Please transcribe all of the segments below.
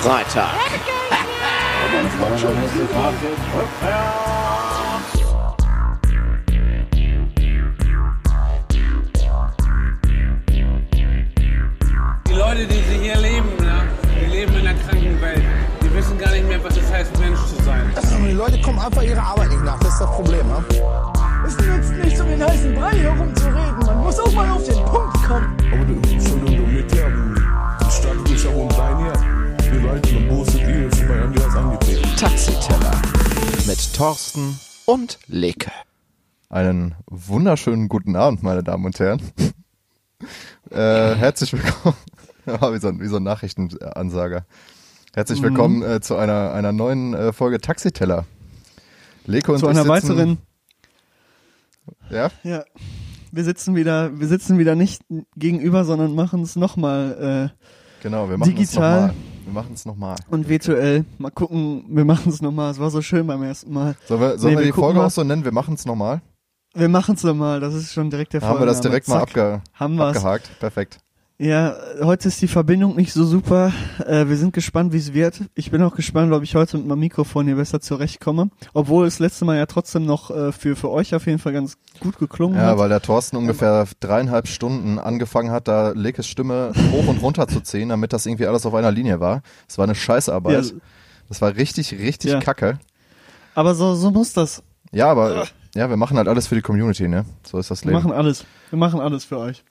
Freitag. Die Leute, die sie hier leben, ne, die leben in einer kranken Welt. Die wissen gar nicht mehr, was es heißt, Mensch zu sein. Die Leute kommen einfach ihrer Arbeit nicht nach, das ist das Problem. Ne? Es nützt nichts, um den heißen Brei herumzureden. Man muss auch mal auf den Punkt kommen. Taxiteller. Mit Thorsten und Leke. Einen wunderschönen guten Abend, meine Damen und Herren. äh, herzlich willkommen. Ja, wie, so, ein- wie so ein Nachrichtenansager. Herzlich willkommen äh, zu einer, einer neuen äh, Folge Taxiteller. Leke und zu einer sitzen, weiteren. Ja, Ja, wir sitzen wieder, wir sitzen wieder nicht gegenüber, sondern machen es nochmal genau, wir machen es Digital. nochmal. Wir machen es nochmal. und virtuell. Mal gucken, wir machen es nochmal. Es war so schön beim ersten Mal. Sollen wir, sollen Nee, wir wir die Folge mal. auch so nennen? Wir machen es nochmal. Wir machen es nochmal. Das ist schon direkt der Haben wir das direkt mal abge Haben wir's. abgehakt. Perfekt. Ja, heute ist die Verbindung nicht so super. Äh, wir sind gespannt, wie es wird. Ich bin auch gespannt, ob ich heute mit meinem Mikrofon hier besser zurechtkomme. Obwohl es letzte Mal ja trotzdem noch äh, für, für euch auf jeden Fall ganz gut geklungen Ja, hat. weil der Thorsten ungefähr dreieinhalb Stunden angefangen hat, da Lekes Stimme hoch und runter zu ziehen, damit das irgendwie alles auf einer Linie war. Das war eine Scheißarbeit. Ja. Das war richtig, richtig Ja. kacke. Aber so, so muss das. Ja, aber ja, wir machen halt alles für die Community, ne? So ist das Wir Leben. machen alles. Wir machen alles für euch.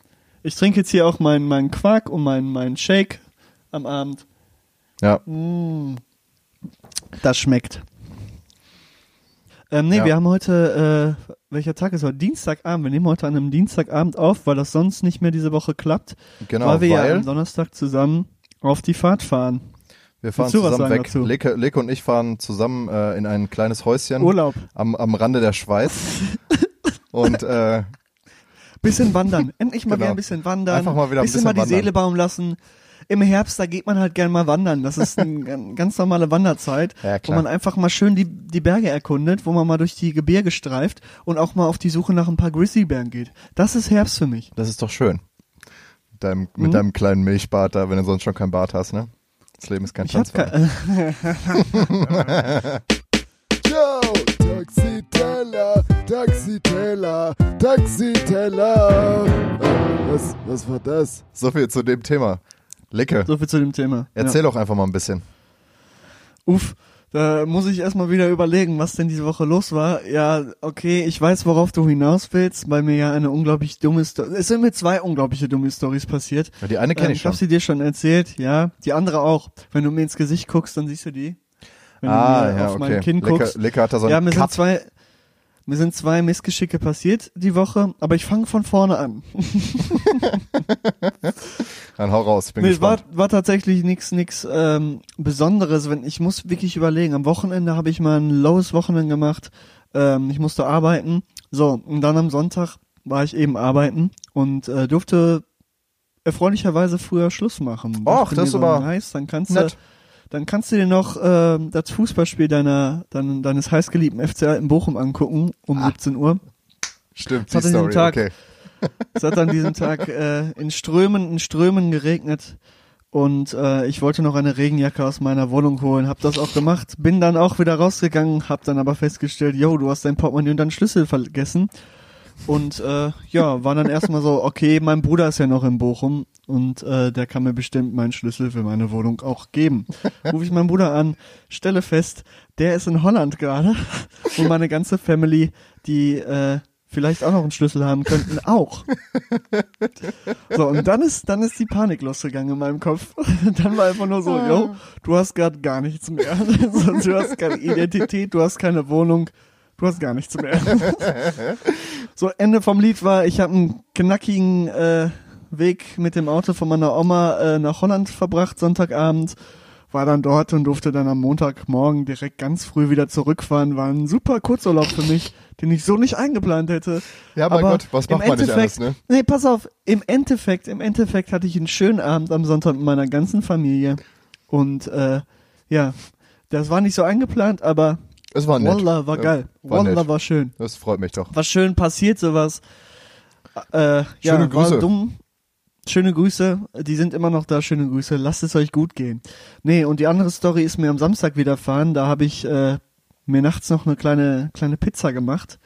Ich trinke jetzt hier auch meinen meinen Quark und meinen meinen Shake am Abend. Ja, Mm. Das schmeckt. Ähm, nee, Ja. wir haben heute, äh, welcher Tag ist heute? Dienstagabend. Wir nehmen heute an einem Dienstagabend auf, weil das sonst nicht mehr diese Woche klappt. genau, weil wir weil ja am Donnerstag zusammen auf die Fahrt fahren. wir fahren zusammen weg. dazu? Leke, Leke und ich fahren zusammen äh, in ein kleines Häuschen Urlaub. am, am Rande der Schweiz. und äh, Bisschen wandern. Endlich mal Genau. wieder ein bisschen wandern. Einfach mal wieder ein bisschen bisschen mal die wandern. Seele baumen lassen. Im Herbst, da geht man halt gern mal wandern. Das ist eine gan- ganz normale Wanderzeit, Ja, wo man einfach mal schön die, die Berge erkundet, wo man mal durch die Gebirge streift und auch mal auf die Suche nach ein paar Grizzlybären geht. Das ist Herbst für mich. das ist doch schön. Mit deinem, Mhm. mit deinem kleinen Milchbart da, wenn du sonst schon keinen Bart hast, ne? Das Leben ist kein Tanzverein. Ciao, Taxiteller, Taxiteller, Taxiteller. Äh, Was, was war das? So viel zu dem Thema. Lecke, so viel zu dem Thema. erzähl doch einfach mal ein bisschen. Ja. Uff, da muss ich erstmal wieder überlegen, was denn diese Woche los war. Ja, okay, ich weiß, worauf du hinaus willst, weil mir ja eine unglaublich dumme Story. Es sind mir zwei unglaubliche dumme Stories passiert. Ja, Die eine kenne Ähm, ich ich schon. habe sie dir schon erzählt, ja. Die andere auch. Wenn du mir ins Gesicht guckst, dann siehst du die. Wenn Ah, du mir ja, auf okay. mein Kinn Lecke, guckst. Lecke hat da so ja, einen mir sind Cut. zwei, mir sind zwei Missgeschicke passiert die Woche, aber ich fange von vorne an. Dann hau raus, bin Nee, es war, gespannt. war tatsächlich nix, nix ähm, Besonderes. Wenn ich muss wirklich überlegen. Am Wochenende habe ich mal ein lowes Wochenende gemacht. Ähm, ich musste arbeiten. So und dann am Sonntag war ich eben arbeiten und äh, durfte erfreulicherweise früher Schluss machen. Och, das ist aber nice. Dann kannst nett. du, dann kannst du dir noch ähm, das Fußballspiel deiner, dein, deines heißgeliebten FCA in Bochum angucken um Ah. 17 Uhr. Stimmt, die an diesem Story, Tag- okay. Es hat an diesem Tag äh, in Strömen, in Strömen geregnet und äh, ich wollte noch eine Regenjacke aus meiner Wohnung holen, hab das auch gemacht, bin dann auch wieder rausgegangen, hab dann aber festgestellt, yo, du hast dein Portemonnaie und deinen Schlüssel vergessen und äh, ja, war dann erstmal so, okay, mein Bruder ist ja noch in Bochum und äh, der kann mir bestimmt meinen Schlüssel für meine Wohnung auch geben. Ruf ich meinen Bruder an, stelle fest, der ist in Holland gerade und meine ganze Family, die äh, vielleicht auch noch einen Schlüssel haben könnten, auch. So, und dann ist, dann ist die Panik losgegangen in meinem Kopf. Dann war einfach nur so, yo, du hast gerade gar nichts mehr. du hast keine Identität, du hast keine Wohnung, du hast gar nichts mehr. So, Ende vom Lied war, ich habe einen knackigen äh, Weg mit dem Auto von meiner Oma äh, nach Holland verbracht, Sonntagabend. War dann dort und durfte dann am Montagmorgen direkt ganz früh wieder zurückfahren. War ein super Kurzurlaub für mich, den ich so nicht eingeplant hätte. Ja, mein Gott, was im macht man nicht Endeffekt, alles, ne? Nee, pass auf, im Endeffekt, im Endeffekt hatte ich einen schönen Abend am Sonntag mit meiner ganzen Familie. Und äh, ja, das war nicht so eingeplant, aber Es war nett. Wallah war Ja, geil. war Wallah nett. war schön. Das freut mich doch. War schön passiert, sowas. Äh, ja, Schöne Grüße. war dumm. schöne Grüße, die sind immer noch da, schöne Grüße, lasst es euch gut gehen. Nee, und die andere Story ist mir am Samstag widerfahren, da habe ich äh, mir nachts noch eine kleine, kleine Pizza gemacht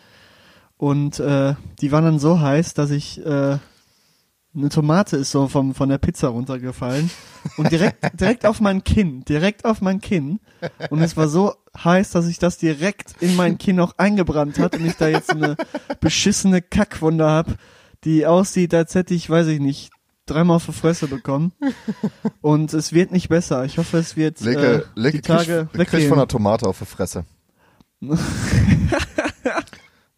und äh, die war dann so heiß, dass ich äh, eine Tomate ist so vom, von der Pizza runtergefallen und direkt, direkt auf mein Kinn, direkt auf mein Kinn. Und es war so heiß, dass ich das direkt in mein Kinn auch eingebrannt hat und ich da jetzt eine beschissene Kackwunde hab, die aussieht, als hätte ich, weiß ich nicht, dreimal auf die Fresse bekommen. Und es wird nicht besser. Ich hoffe, es wird Leke, äh, Leke die Tage kriegst weggehen. von der Tomate auf die Fresse.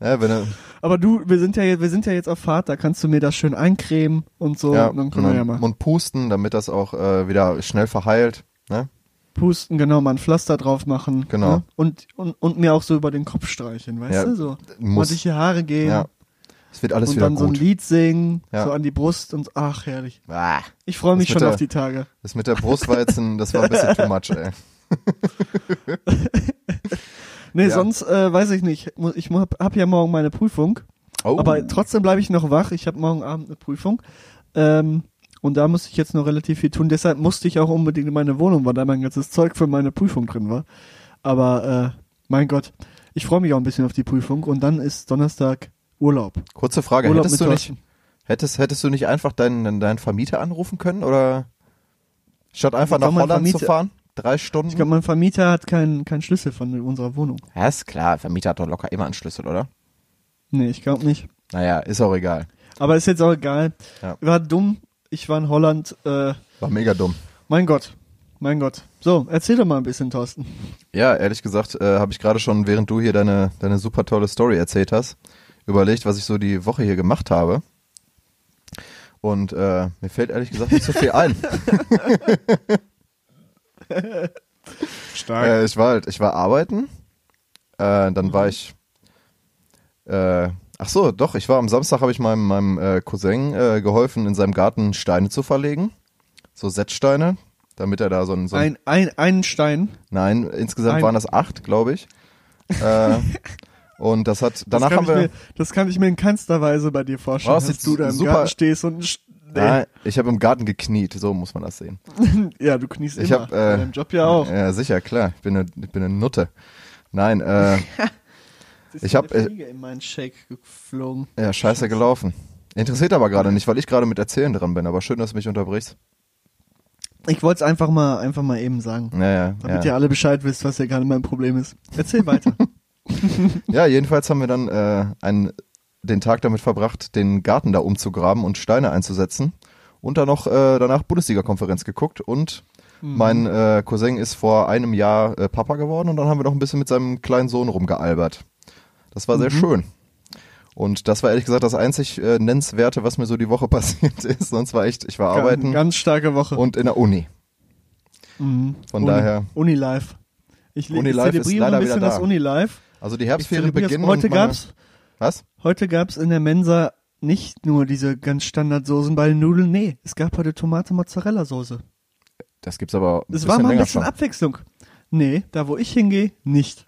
ja, wenn du, Aber du, wir sind ja jetzt, wir sind ja jetzt auf Fahrt, da kannst du mir das schön eincremen und so, ja, und dann können wir ja mal und pusten, damit das auch äh, wieder schnell verheilt. Ne? pusten, genau, mal ein Pflaster drauf machen. Genau. Ne? Und, und, und mir auch so über den Kopf streichen, weißt Ja, du, so. muss. Mal durch die Haare gehen Ja. Es wird alles und wieder dann so ein gut. Lied singen, Ja. so an die Brust und ach, herrlich. Ah, Ich freue mich schon der- auf die Tage. das mit der Brust war jetzt ein, das war ein bisschen too much, ey. Nee, Ja. sonst äh, weiß ich nicht. Ich hab, hab ja morgen meine Prüfung. Oh. Aber trotzdem bleibe ich noch wach. Ich habe morgen Abend eine Prüfung. Ähm, und da musste ich jetzt noch relativ viel tun. Deshalb musste ich auch unbedingt in meine Wohnung, weil da mein ganzes Zeug für meine Prüfung drin war. Aber äh, mein Gott, ich freue mich auch ein bisschen auf die Prüfung. Und dann ist Donnerstag Urlaub. Kurze Frage, Urlaub hättest du nicht, hättest, hättest du nicht einfach deinen, deinen Vermieter anrufen können oder statt einfach nach Holland zu fahren? Drei Stunden? Ich glaube, mein Vermieter hat keinen keinen Schlüssel von unserer Wohnung. ja, ist klar, Vermieter hat doch locker immer einen Schlüssel, oder? Nee, ich glaube nicht. Naja, ist auch egal. Aber ist jetzt auch egal. Ja. War dumm. Ich war in Holland. Äh, War mega dumm. mein Gott. Mein Gott. So, erzähl doch mal ein bisschen, Thorsten. Ja, ehrlich gesagt, äh, habe ich gerade schon, während du hier deine, deine super tolle Story erzählt hast, überlegt, was ich so die Woche hier gemacht habe. Und äh, mir fällt ehrlich gesagt nicht so viel ein. Stark. Äh, ich war halt, ich war arbeiten. Äh, dann war ich. Äh, ach so, doch. Ich war am Samstag habe ich meinem meinem äh, Cousin äh, geholfen, in seinem Garten Steine zu verlegen, so Setzsteine, damit er da so ein, so ein Ein, ein, einen Stein. nein, insgesamt ein- waren das acht, glaube ich. äh, und das hat danach das haben kann wir. ich mir, das kann ich mir in keinster Weise bei dir vorstellen, Oh, das dass du da im super- Garten stehst und nee. Nein, ich habe im Garten gekniet, so muss man das sehen. ja, du kniest Ich immer. hab, bei äh, deinem Job ja auch. Ja, sicher, klar. Ich bin eine, ich bin eine Nutte. Nein, äh, ich hab, eine äh, in meinen Shake geflogen. ja, scheiße gelaufen. Interessiert aber gerade nicht, weil ich gerade mit Erzählen dran bin, aber schön, dass du mich unterbrichst. Ich wollte es einfach mal, einfach mal eben sagen. Ja, ja, Damit ja. ihr alle Bescheid wisst, was ja gerade mein Problem ist. Erzähl weiter. ja, jedenfalls haben wir dann äh, einen, den Tag damit verbracht, den Garten da umzugraben und Steine einzusetzen. Und dann noch äh, danach Bundesliga-Konferenz geguckt und Mhm. mein äh, Cousin ist vor einem Jahr äh, Papa geworden und dann haben wir noch ein bisschen mit seinem kleinen Sohn rumgealbert. Das war sehr Mhm. schön. Und das war ehrlich gesagt das einzig äh, Nennenswerte, was mir so die Woche passiert ist. Sonst war echt, ich war arbeiten Ganz, ganz starke Woche. und in der Uni. Mhm. Von Uni, daher, Unilife. Ich, le- Unilife ich ist zelebriere ein bisschen wieder das da. Unilife. also die Ich Herbstferien beginnen. heute gab's, Was? heute gab's in der Mensa nicht nur diese ganz Standardsoßen bei den Nudeln, nee, es gab heute Tomate-Mozzarella-Soße. Das gibt's aber ein Es war mal ein bisschen schon. Abwechslung. Nee, da wo ich hingehe, nicht.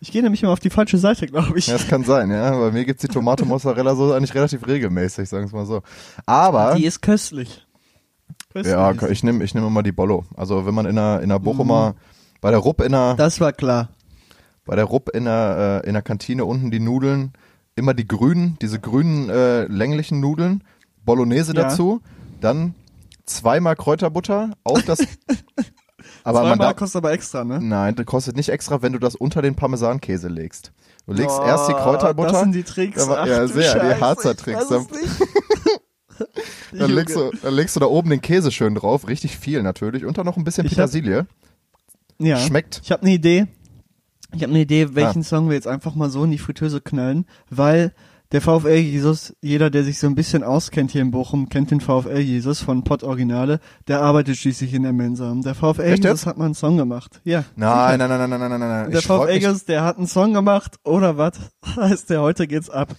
Ich gehe nämlich immer auf die falsche Seite, glaube ich. Ja, das kann sein, ja. Bei mir gibt's die Tomate Mozzarella so eigentlich relativ regelmäßig, sagen wir mal so. Aber Die ist köstlich. köstlich ja, ich nehme ich nehm immer die Bollo. Also wenn man in der in der Bochumer bei der Rupp in der Das war klar. Bei der Rupp in der äh, in der Kantine unten die Nudeln immer die grünen, diese grünen äh, länglichen Nudeln, Bolognese Ja. dazu, dann zweimal Kräuterbutter auf das aber man Zweimal darf, kostet aber extra, ne? Nein, das kostet nicht extra, wenn du das unter den Parmesankäse legst. Du legst Oh, erst die Kräuterbutter. Das sind die Tricks. Aber- Ach, ja, sehr, die Scheiße, Harzer ich Tricks. nicht. Dann legst, du, dann legst du da oben den Käse schön drauf, richtig viel natürlich, und dann noch ein bisschen Ich hab- Petersilie. Ja. Schmeckt. Ich habe eine Idee. Ich habe eine Idee, welchen Ah. Song wir jetzt einfach mal so in die Fritteuse knallen, weil der VfL Jesus, jeder, der sich so ein bisschen auskennt hier in Bochum, kennt den VfL Jesus von Pott Originale, der arbeitet schließlich in der Mensa. Der VfL Echt Jesus hat mal einen Song gemacht. Ja. Nein, nein, nein, nein, nein, nein, nein, nein. Der Ich VfL Jesus, der hat einen Song gemacht, oder was? Heißt der, heute geht's ab.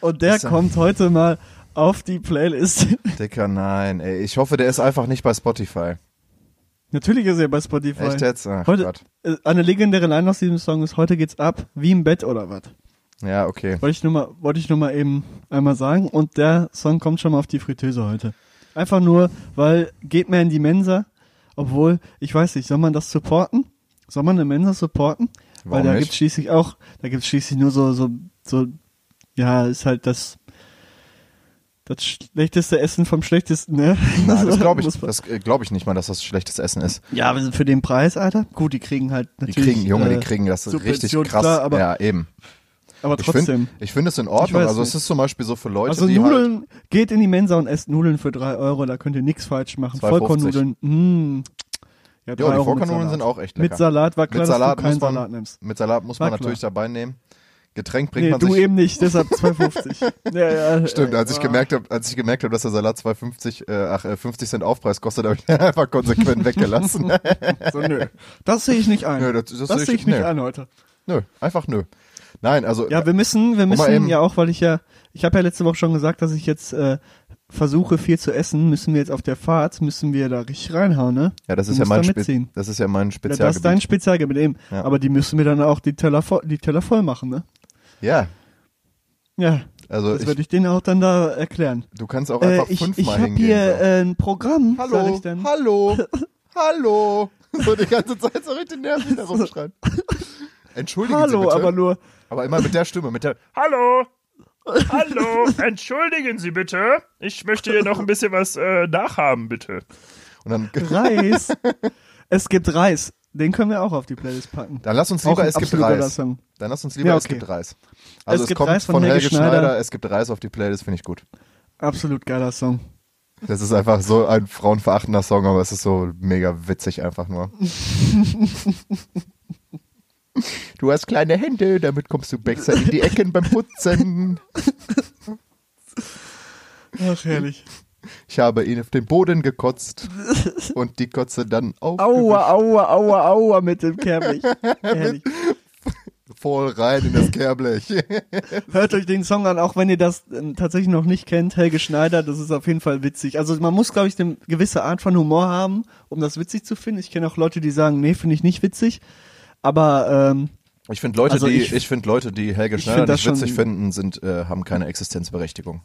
Und der er- kommt heute mal auf die Playlist. Dicker, nein, ey. Ich hoffe, der ist einfach nicht bei Spotify. Natürlich ist er bei Spotify. Echt jetzt? Ach Heute, Gott. äh, eine legendäre Line aus diesem Song ist, heute geht's ab, wie im Bett oder was? Ja, okay. Wollte ich nur mal, wollte ich nur mal eben einmal sagen. Und der Song kommt schon mal auf die Fritteuse heute. Einfach nur, weil geht mehr in die Mensa. Obwohl, ich weiß nicht, soll man das supporten? Soll man eine Mensa supporten? weil Warum da nicht? gibt's schließlich auch, da gibt's schließlich nur so, so, so, ja, ist halt das, das schlechteste Essen vom schlechtesten, ne? Nein, das glaube ich, das äh, glaube ich nicht mal, dass das schlechtes Essen ist. Ja, aber für den Preis, Alter. Gut, die kriegen halt Die natürlich. kriegen, Junge, äh, die kriegen das richtig krass. klar, aber- ja, eben. Aber Ich trotzdem. finde ich find es in Ordnung. Also es ist zum Beispiel so für Leute, also die halt, Nudeln, geht in die Mensa und esst Nudeln für drei Euro, da könnt ihr nichts falsch machen. 2,50. Vollkornnudeln, mh. Ja, drei Ja, die Euro mit Vollkornnudeln sind auch echt lecker. Mit Salat war klar, mit Salat dass du keinen muss man, Salat nimmst. Mit Salat muss War man klar. natürlich dabei nehmen. Getränk bringt Nee, man du sich. eben nicht, deshalb 2,50. ja, ja, Stimmt, als ich ja. gemerkt habe, als ich gemerkt habe, dass der Salat 2,50, äh, ach, äh, 50 Cent Aufpreis kostet, habe ich den einfach konsequent weggelassen. So, nö. Das sehe ich nicht ein. Nö, das- das das sehe ich- ich nicht ein heute. nö, einfach nö. Nein, also Ja, wir müssen, wir müssen eben- ja auch, weil ich ja, ich habe ja letzte Woche schon gesagt, dass ich jetzt äh, versuche viel zu essen, müssen wir jetzt auf der Fahrt, müssen wir da richtig reinhauen, ne? ja, das ist ja mein da mitziehen. das ist ja mein Ja, Spezialgebiet. das ist dein Spezialgebiet eben. Ja. Aber die müssen wir dann auch die Teller voll, die Teller voll machen, ne? Ja, Ja, also das ich, werde ich denen auch dann da erklären. du kannst auch Äh, einfach ich fünfmal ich habe hingehen. hier so. äh, ein Programm. Hallo, ich hallo, hallo. So die ganze Zeit so richtig nervig da rumschreien. Entschuldigen Sie Hallo, bitte. aber nur. aber immer mit der Stimme, mit der. Hallo! Hallo! Entschuldigen Sie bitte. Ich möchte hier noch ein bisschen was äh, nachhaben, bitte. Und dann, Reis. es gibt Reis. Den können wir auch auf die Playlist packen. dann lass uns lieber, es gibt Reis. Dann lass uns lieber, Ja, es okay. gibt Reis. Also es, gibt kommt Reis von von, Helge Helge Schneider. Schneider. es gibt Reis auf die Playlist, finde ich gut. Absolut geiler Song. Das ist einfach so ein frauenverachtender Song, aber es ist so mega witzig einfach nur. Du hast kleine Hände, damit kommst du besser in die Ecken beim Putzen. Ach, herrlich. Ich habe ihn auf den Boden gekotzt und die Kotze dann auf Aua, aua, aua, aua mit dem Kermich. Herrlich. voll rein in das Kehrblech. Hört euch den Song an, auch wenn ihr das äh, tatsächlich noch nicht kennt. Helge Schneider, das ist auf jeden Fall witzig. Also man muss, glaube ich, eine gewisse Art von Humor haben, um das witzig zu finden. Ich kenne auch Leute, die sagen, nee, finde ich nicht witzig. Aber ähm, Ich finde Leute, Also die ich- ich, finde Leute, die Helge Schneider nicht witzig finden, sind äh, haben keine Existenzberechtigung.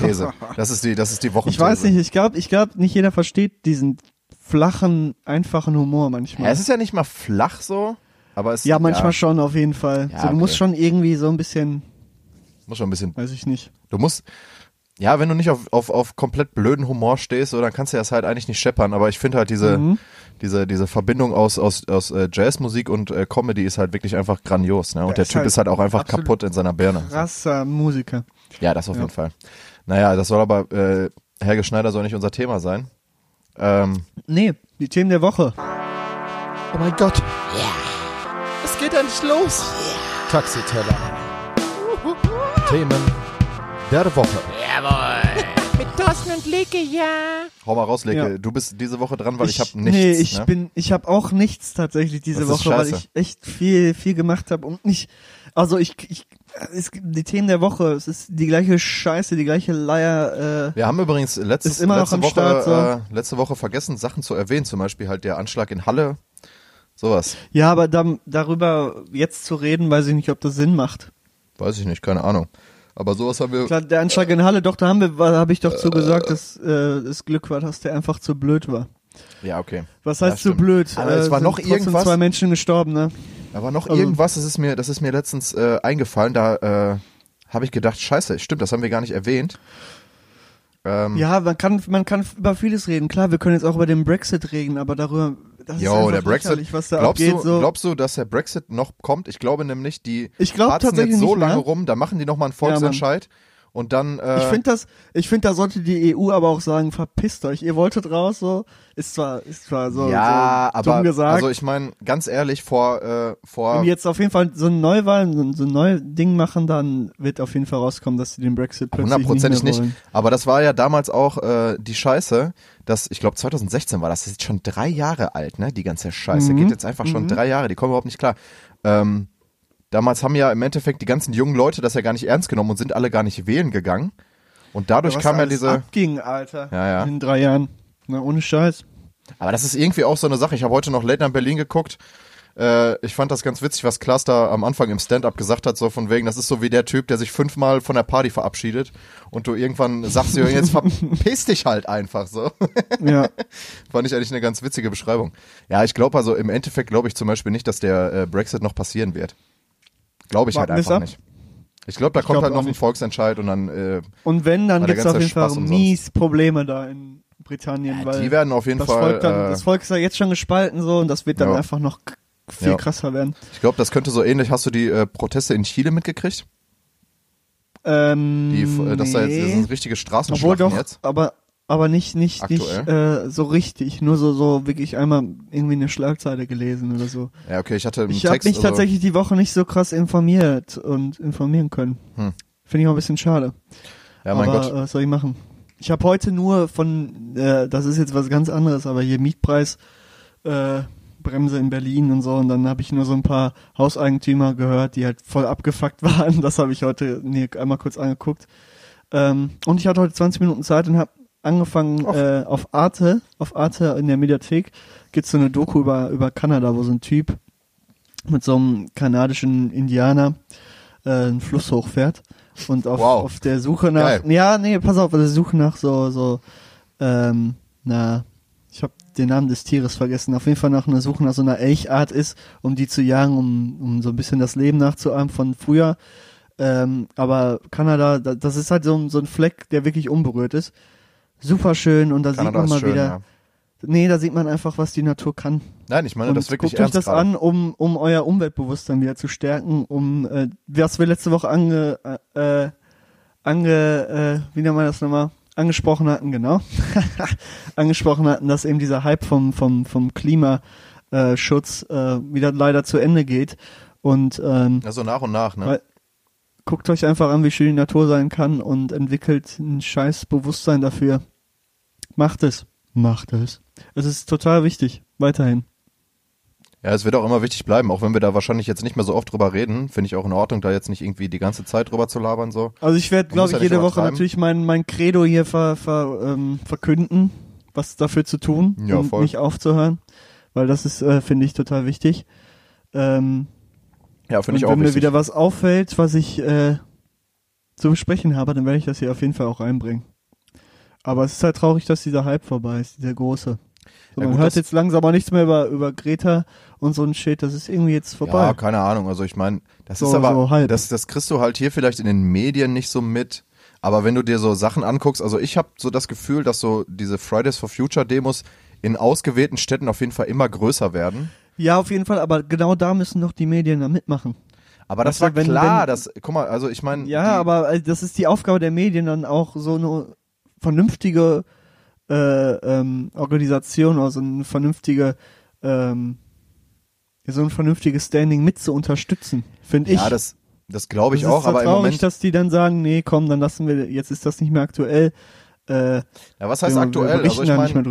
These. Das ist die, das ist die Wochenthese. ich weiß nicht, ich glaube, ich glaube, nicht jeder versteht diesen flachen, einfachen Humor manchmal. Ja, es ist ja nicht mal flach so, aber es ja, manchmal schon, auf jeden Fall. Ja, so, du musst okay. schon irgendwie so ein bisschen, Muss schon ein bisschen. weiß ich nicht. Du musst. Ja, wenn du nicht auf, auf, auf komplett blöden Humor stehst, so, dann kannst du das halt eigentlich nicht scheppern. Aber ich finde halt diese, Mhm. diese, diese Verbindung aus, aus, aus äh, Jazzmusik und äh, Comedy ist halt wirklich einfach grandios. Ne? Und der ist Typ halt ist halt auch einfach kaputt in seiner Birne. Krasser Musiker. Ja, das auf Ja. jeden Fall. Naja, das soll aber, äh, Helge Schneider soll nicht unser Thema sein. Ähm, Nee, die Themen der Woche. Oh mein Gott. Es geht endlich los. Taxiteller. Themen der Woche. Mit Thorsten und Leke, ja. hau mal raus, Leke. Ja. Du bist diese Woche dran, weil ich, habe nichts. Nee, ich ne? bin, ich habe auch nichts tatsächlich diese Woche, weil scheiße. ich echt viel, viel gemacht habe und nicht, also ich, ich, es, gibt die Themen der Woche, es ist die gleiche Scheiße, die gleiche Leier, äh, Wir haben übrigens letztes, letzte, Woche, Start, so. äh, letzte Woche vergessen, Sachen zu erwähnen. Zum Beispiel halt der Anschlag in Halle. Sowas. ja, aber da, darüber jetzt zu reden, weiß ich nicht, ob das Sinn macht. Weiß ich nicht, keine Ahnung. Aber sowas haben wir. Klar, der Anschlag in Halle, doch, da haben wir, habe ich doch so gesagt, dass äh, das Glück war, dass der einfach zu blöd war. Ja, okay. Was heißt zu blöd? Aber es war sind noch irgendwas- zwei Menschen gestorben, ne? Aber noch Also- irgendwas, das ist mir, das ist mir letztens äh, eingefallen, da äh, habe ich gedacht, scheiße, stimmt, das haben wir gar nicht erwähnt. Ähm, Ja, man kann, man kann über vieles reden. Klar, wir können jetzt auch über den Brexit reden, aber darüber, das ist Jo, einfach der Brexit. was da glaubst, abgeht. du, so. glaubst du, dass der Brexit noch kommt? Ich glaube nämlich, die Ich glaub jetzt so mehr. lange rum, da machen die nochmal einen Volksentscheid und dann. Äh, ich finde das, ich finde, da sollte die EU aber auch sagen, verpisst euch, ihr wolltet raus, so. Ist zwar, ist zwar so, ja, so dumm aber gesagt. also ich meine, ganz ehrlich, vor äh, vor Wenn die jetzt auf jeden Fall so eine Neuwahl, so, so ein neues Ding machen, dann wird auf jeden Fall rauskommen, dass sie den Brexit plötzlich Hundertprozentig nicht, nicht. Aber das war ja damals auch äh, die Scheiße, dass, ich glaube 2016 war das, das ist jetzt schon drei Jahre alt, ne? Die ganze Scheiße. Mhm. Geht jetzt einfach schon drei Jahre, die kommen überhaupt nicht klar. Ähm, damals haben ja im Endeffekt die ganzen jungen Leute das ja gar nicht ernst genommen und sind alle gar nicht wählen gegangen. Und dadurch Was kam ja diese. abging, Alter. Ja, ja. In drei Jahren. Na, ohne Scheiß. Aber das ist irgendwie auch so eine Sache. Ich habe heute noch Late Night Berlin geguckt. Äh, ich fand das ganz witzig, was Klaas da am Anfang im Stand-up gesagt hat, so von wegen, das ist so wie der Typ, der sich fünfmal von der Party verabschiedet und du irgendwann sagst, dir, jetzt verpiss dich halt einfach so. Ja. Fand ich eigentlich eine ganz witzige Beschreibung. Ja, ich glaube also im Endeffekt glaube ich zum Beispiel nicht, dass der äh, Brexit noch passieren wird. Glaube ich Warten halt einfach ab. nicht. Ich glaube, da Ich kommt glaub halt noch ein nicht. Volksentscheid und dann äh, Und wenn, dann der gibt's auf jeden Fall Spaß umsonst. mies Probleme da in Britannien, weil die werden auf jeden das Fall. Volk dann, äh, das Volk ist ja jetzt schon gespalten so und das wird dann Ja. einfach noch viel Ja. krasser werden. ich glaube, das könnte so ähnlich. Hast du die äh, Proteste in Chile mitgekriegt? Ähm, Die, äh, dass da jetzt das nee. sind richtige Obwohl Straßenschlachten doch, jetzt. aber aber nicht nicht nicht äh, so richtig, nur so so wirklich einmal irgendwie eine Schlagzeile gelesen oder so. Ja, okay, ich hatte im Ich habe mich also, tatsächlich die Woche nicht so krass informiert und informieren können. Hm. Finde ich auch ein bisschen schade. Ja, mein aber Gott. äh, was soll ich machen? Ich habe heute nur von, äh, das ist jetzt was ganz anderes, aber hier Mietpreis, äh, Bremse in Berlin und so und dann habe ich nur so ein paar Hauseigentümer gehört, die halt voll abgefuckt waren. Das habe ich heute nee, einmal kurz angeguckt. Ähm, und ich hatte heute 20 Minuten Zeit und habe angefangen äh, auf Arte, auf Arte in der Mediathek gibt's so eine Doku über über Kanada, wo so ein Typ mit so einem kanadischen Indianer äh, einen Fluss hochfährt und auf, Wow. auf der Suche nach Geil. ja nee pass auf auf der Suche nach so so ähm, na ich habe den Namen des Tieres vergessen auf jeden Fall nach einer Suche nach so einer Elchart ist um die zu jagen um um so ein bisschen das Leben nachzuahmen von früher ähm, aber Kanada da, das ist halt so, ein- so ein Fleck der wirklich unberührt ist super schön und da Kanada sieht man mal schön, wieder ja. nee da sieht man einfach was die Natur kann Nein, ich meine und das wirklich guckt euch ernst das gerade. an, um, um euer Umweltbewusstsein wieder zu stärken, um äh, was wir letzte Woche ange, äh, ange äh, wie nennt man das nochmal? Angesprochen hatten, genau. angesprochen hatten, dass eben dieser Hype vom, vom, vom Klimaschutz äh, Schutz, äh, wieder leider zu Ende geht. Und ähm, Also nach und nach, ne? Weil- guckt euch einfach an, wie schön die Natur sein kann und entwickelt ein scheiß Bewusstsein dafür. Macht es. Macht es. Es ist total wichtig. Weiterhin. Ja, es wird auch immer wichtig bleiben, auch wenn wir da wahrscheinlich jetzt nicht mehr so oft drüber reden. Finde ich auch in Ordnung, da jetzt nicht irgendwie die ganze Zeit drüber zu labern so. Also ich werde, glaube ich, ja jede Woche natürlich mein, mein Credo hier ver, ver, ähm, verkünden, was dafür zu tun Ja, und voll. nicht aufzuhören, weil das ist, äh, finde ich, total wichtig. Ähm, Ja, finde ich auch wenn mir wieder was auffällt, was ich äh, zu besprechen habe, dann werde ich das hier auf jeden Fall auch reinbringen. Aber es ist halt traurig, dass dieser Hype vorbei ist, dieser große. So, Ja, man gut, hört jetzt langsam auch nichts mehr über, über Greta und so ein Shit, das ist irgendwie jetzt vorbei. Ja, keine Ahnung. Also ich meine, das So- ist aber, so halb. das, das kriegst du halt hier vielleicht in den Medien nicht so mit. Aber wenn du dir so Sachen anguckst, also ich habe so das Gefühl, dass so diese Fridays for Future Demos in ausgewählten Städten auf jeden Fall immer größer werden. Ja, auf jeden Fall, aber genau da müssen doch die Medien da mitmachen. Aber das du, war wenn- klar, wenn- dass, guck mal, also ich meine, Ja, aber äh, das ist die Aufgabe der Medien, dann auch so eine vernünftige äh, ähm, Organisation oder so eine vernünftige ähm, ja, so ein vernünftiges Standing mit zu unterstützen, finde ich. ja, das, das glaube ich Das auch, ist aber im traurig, Moment, dass die dann sagen, nee, komm, dann lassen wir, jetzt ist das nicht mehr aktuell. Äh, ja, was heißt wir, aktuell? Wir Also ich da nicht mehr meine,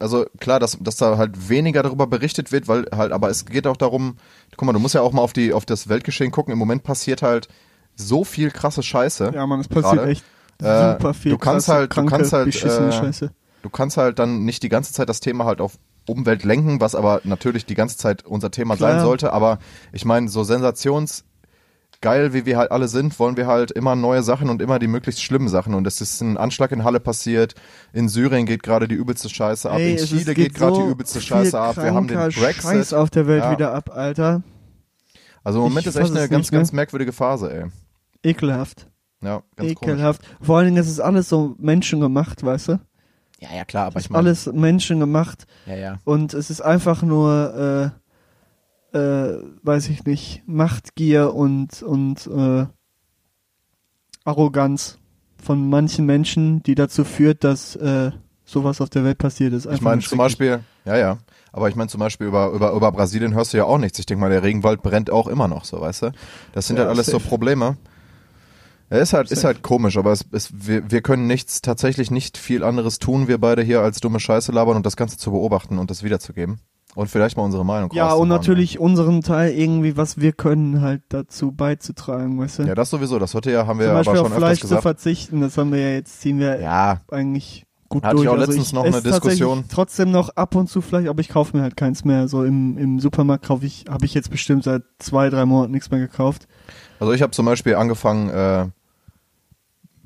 also klar, dass, dass da halt weniger darüber berichtet wird, weil halt, aber es geht auch darum, guck mal, du musst ja auch mal auf die, auf das Weltgeschehen gucken. Im Moment passiert halt so viel krasse Scheiße. Ja, man, es passiert gerade. echt Äh, super viel du kannst krasse, halt- du kranke, kannst halt, äh, Scheiße. du kannst halt dann nicht die ganze Zeit das Thema halt auf Umwelt lenken, was aber natürlich die ganze Zeit unser Thema Klar. sein sollte. Aber ich meine, so sensationsgeil, wie wir halt alle sind, wollen wir halt immer neue Sachen und immer die möglichst schlimmen Sachen. Und es ist ein Anschlag in Halle passiert. In Syrien geht gerade die übelste Scheiße ab. Ey, in Chile ist- geht gerade so die übelste Scheiße ab. Wir haben den Brexit. Scheiß auf der Welt Ja. wieder ab, Alter. Also im Moment Ich ist echt eine ganz, ganz merkwürdige Phase, ey. Ekelhaft. Ja, ganz komisch. Ekelhaft. Vor allen Dingen ist es alles so menschengemacht, weißt du? Ja, ja, klar, aber Ist alles menschengemacht Ja, ja. und es ist einfach nur, äh, äh, weiß ich nicht, Machtgier und, und äh, Arroganz von manchen Menschen, die dazu führt, dass äh, sowas auf der Welt passiert ist. Ich Einfach meine nur zum. Beispiel, ja, ja. Aber ich meine zum Beispiel über, über, über Brasilien hörst du ja auch nichts. Ich denke mal, der Regenwald brennt auch immer noch, so, weißt du? Das sind Ja, halt alles so safe. Probleme. Ja, ist halt, ist halt komisch, aber es, es, wir, wir können nichts, tatsächlich nicht viel anderes tun, wir beide hier, als dumme Scheiße labern und das Ganze zu beobachten und das wiederzugeben. Und vielleicht mal unsere Meinung Ja, und natürlich unseren Teil irgendwie, was wir können, halt dazu beizutragen, weißt du? Ja, das sowieso, das heute ja haben wir Zum aber Beispiel schon auf Fleisch zu gesagt. verzichten, das haben wir ja jetzt, ziehen wir Ja, eigentlich gut Hatte durch. ich auch also letztens ich noch eine Diskussion. Trotzdem noch ab und zu Fleisch, aber ich kaufe mir halt keins mehr. So im, im Supermarkt kaufe ich, habe ich jetzt bestimmt seit zwei, drei Monaten nichts mehr gekauft. Also ich habe zum Beispiel angefangen äh,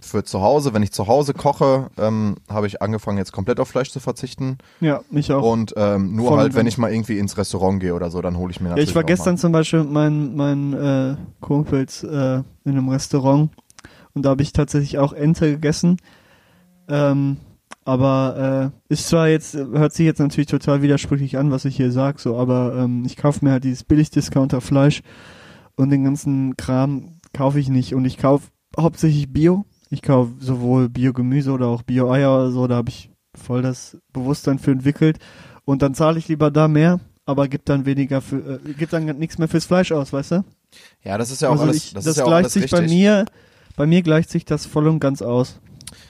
für zu Hause, wenn ich zu Hause koche, ähm, habe ich angefangen jetzt komplett auf Fleisch zu verzichten Ja, mich auch. und ähm, nur Voll halt, wenn ich mal irgendwie ins Restaurant gehe oder so, dann hole ich mir ja, natürlich ich war gestern Mal. zum Beispiel mit meinen, meinen äh, Kumpels äh, in einem Restaurant und da habe ich tatsächlich auch Ente gegessen. Ähm, aber äh, ist zwar jetzt, hört sich jetzt natürlich total widersprüchlich an, was ich hier sag, so, aber ähm, ich kaufe mir halt dieses Billig-Discounter-Fleisch und den ganzen Kram kaufe ich nicht. Und ich kaufe hauptsächlich Bio. Ich kaufe sowohl Bio-Gemüse oder auch Bio-Eier oder so, da habe ich voll das Bewusstsein für entwickelt. Und dann zahle ich lieber da mehr, aber gibt dann weniger für, äh, gibt dann nichts mehr fürs Fleisch aus, weißt du? Ja, das ist ja auch also alles, ich, das, das, ist ja auch gleicht alles sich richtig. bei mir, bei mir gleicht sich das voll und ganz aus.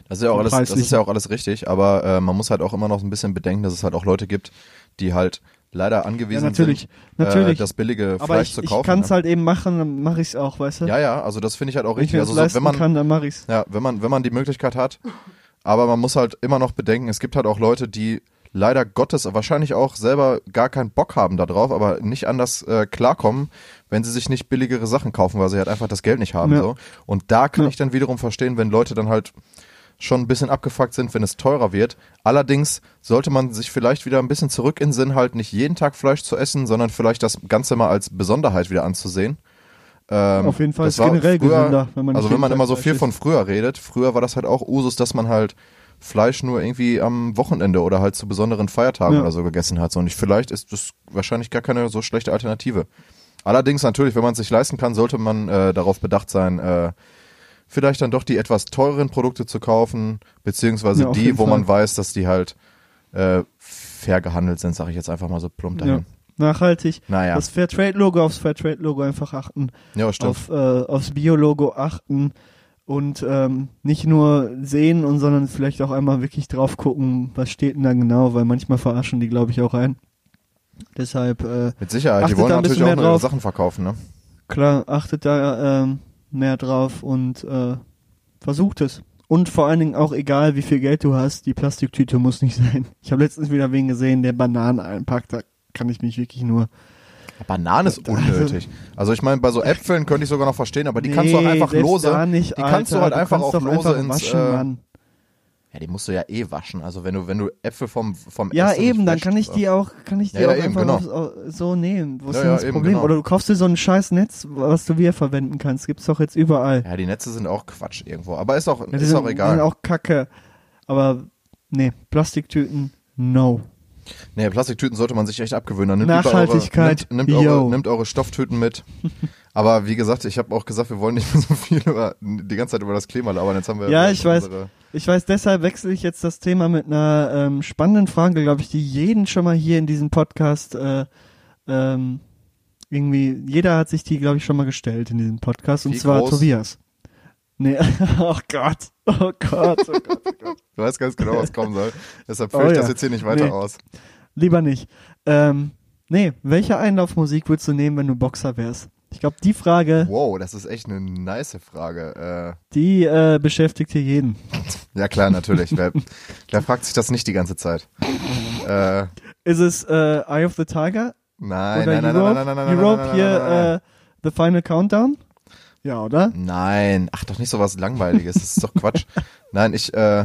Das ist ja auch alles, das ist ja auch alles richtig, aber äh, man muss halt auch immer noch so ein bisschen bedenken, dass es halt auch Leute gibt, die halt leider angewiesen Ja, natürlich, sind, natürlich. Äh, das billige Aber Fleisch ich, zu ich kaufen. kann es ne? halt eben machen, dann mache ich es auch, weißt du? Ja, ja, also das finde ich halt auch Wenn ich richtig. Also so, wenn man, kann, dann mache ich's. ja, wenn man, wenn man die Möglichkeit hat, aber man muss halt immer noch bedenken, es gibt halt auch Leute, die leider Gottes wahrscheinlich auch selber gar keinen Bock haben da drauf, aber nicht anders äh, klarkommen, wenn sie sich nicht billigere Sachen kaufen, weil sie halt einfach das Geld nicht haben. Ja. So. Und da kann Ja. ich dann wiederum verstehen, wenn Leute dann halt schon ein bisschen abgefuckt sind, wenn es teurer wird. Allerdings sollte man sich vielleicht wieder ein bisschen zurück in den Sinn halten, nicht jeden Tag Fleisch zu essen, sondern vielleicht das Ganze mal als Besonderheit wieder anzusehen. Ähm, Auf jeden Fall ist generell früher, gesünder, wenn man Also wenn man immer so viel von früher redet, früher war das halt auch Usus, dass man halt Fleisch nur irgendwie am Wochenende oder halt zu besonderen Feiertagen Ja. oder so gegessen hat. So, Und ich, vielleicht ist das wahrscheinlich gar keine so schlechte Alternative. Allerdings natürlich, wenn man es sich leisten kann, sollte man äh, darauf bedacht sein, äh, vielleicht dann doch die etwas teureren Produkte zu kaufen, beziehungsweise Ja, die, wo Fall. man weiß, dass die halt äh, fair gehandelt sind, sage ich jetzt einfach mal so plump dahin. Ja. Nachhaltig. Naja, Das Fairtrade-Logo aufs Fairtrade-Logo einfach achten. ja, stimmt. auf, äh, aufs Bio-Logo achten und ähm, nicht nur sehen und sondern vielleicht auch einmal wirklich drauf gucken, was steht denn da genau, weil manchmal verarschen die, glaube ich, auch ein. Deshalb, äh, Mit Sicherheit, die wollen natürlich auch drauf. Sachen verkaufen, ne? klar, achtet da ähm, mehr drauf und äh, versucht es. Und vor allen Dingen auch egal, wie viel Geld du hast, die Plastiktüte muss nicht sein. Ich habe letztens wieder wen gesehen, der Bananen einpackt, da kann ich mich wirklich nur Banane ist unnötig. Also ich meine, bei so Äpfeln könnte ich sogar noch verstehen, aber die kannst du auch Nee, einfach lose. Nicht, die kannst du halt einfach kannst auch lose einfach ins. waschen, äh, Mann. Ja, die musst du ja eh waschen. Also wenn du wenn du Äpfel vom vom Ja, Essen eben, dann kann ich so. die auch, kann ich die Ja, auch ja, eben, einfach genau. so nehmen. Wo ist Ja, denn das eben, Problem? genau. Oder du kaufst dir so ein scheiß Netz, was du wieder verwenden kannst. Gibt's doch jetzt überall. Ja, die Netze sind auch Quatsch irgendwo. Aber ist auch die ist sind, auch Die egal. sind auch kacke. Aber, nee, Plastiktüten, no. Nee, Plastiktüten sollte man sich echt abgewöhnen. Dann nimmt Nachhaltigkeit, Eure, nimmt, nimmt, eure, nimmt eure Stofftüten mit. Aber wie gesagt, ich habe auch gesagt, wir wollen nicht mehr so viel über, die ganze Zeit über das Klima labern. Jetzt haben wir Ja, ich weiß. Ich weiß, deshalb wechsle ich jetzt das Thema mit einer ähm, spannenden Frage, glaube ich, die jeden schon mal hier in diesem Podcast äh, ähm, irgendwie, jeder hat sich die, glaube ich, schon mal gestellt in diesem Podcast, und Wie zwar groß? Tobias. Nee, oh Gott, oh Gott, oh Gott, oh Gott. Du weißt ganz genau, was kommen soll. Deshalb Oh führe ich ja. das jetzt hier nicht weiter Nee. aus. Lieber nicht. Ähm, nee, welche Einlaufmusik würdest du nehmen, wenn du Boxer wärst? Ich glaube, die Frage, Wow, das ist echt eine nice Frage. die äh, beschäftigt hier jeden. Äh, ja klar, natürlich. wer, wer fragt sich das nicht die ganze Zeit? Äh, Ist es äh, Eye of the Tiger nein, oder nein, nein, Europe? nein, nein, nein, nein, Europe nein, nein, hier nein. Äh, The Final Countdown? Ja, oder? Nein, ach doch nicht so was Langweiliges, das ist doch Quatsch. Nein, ich, äh,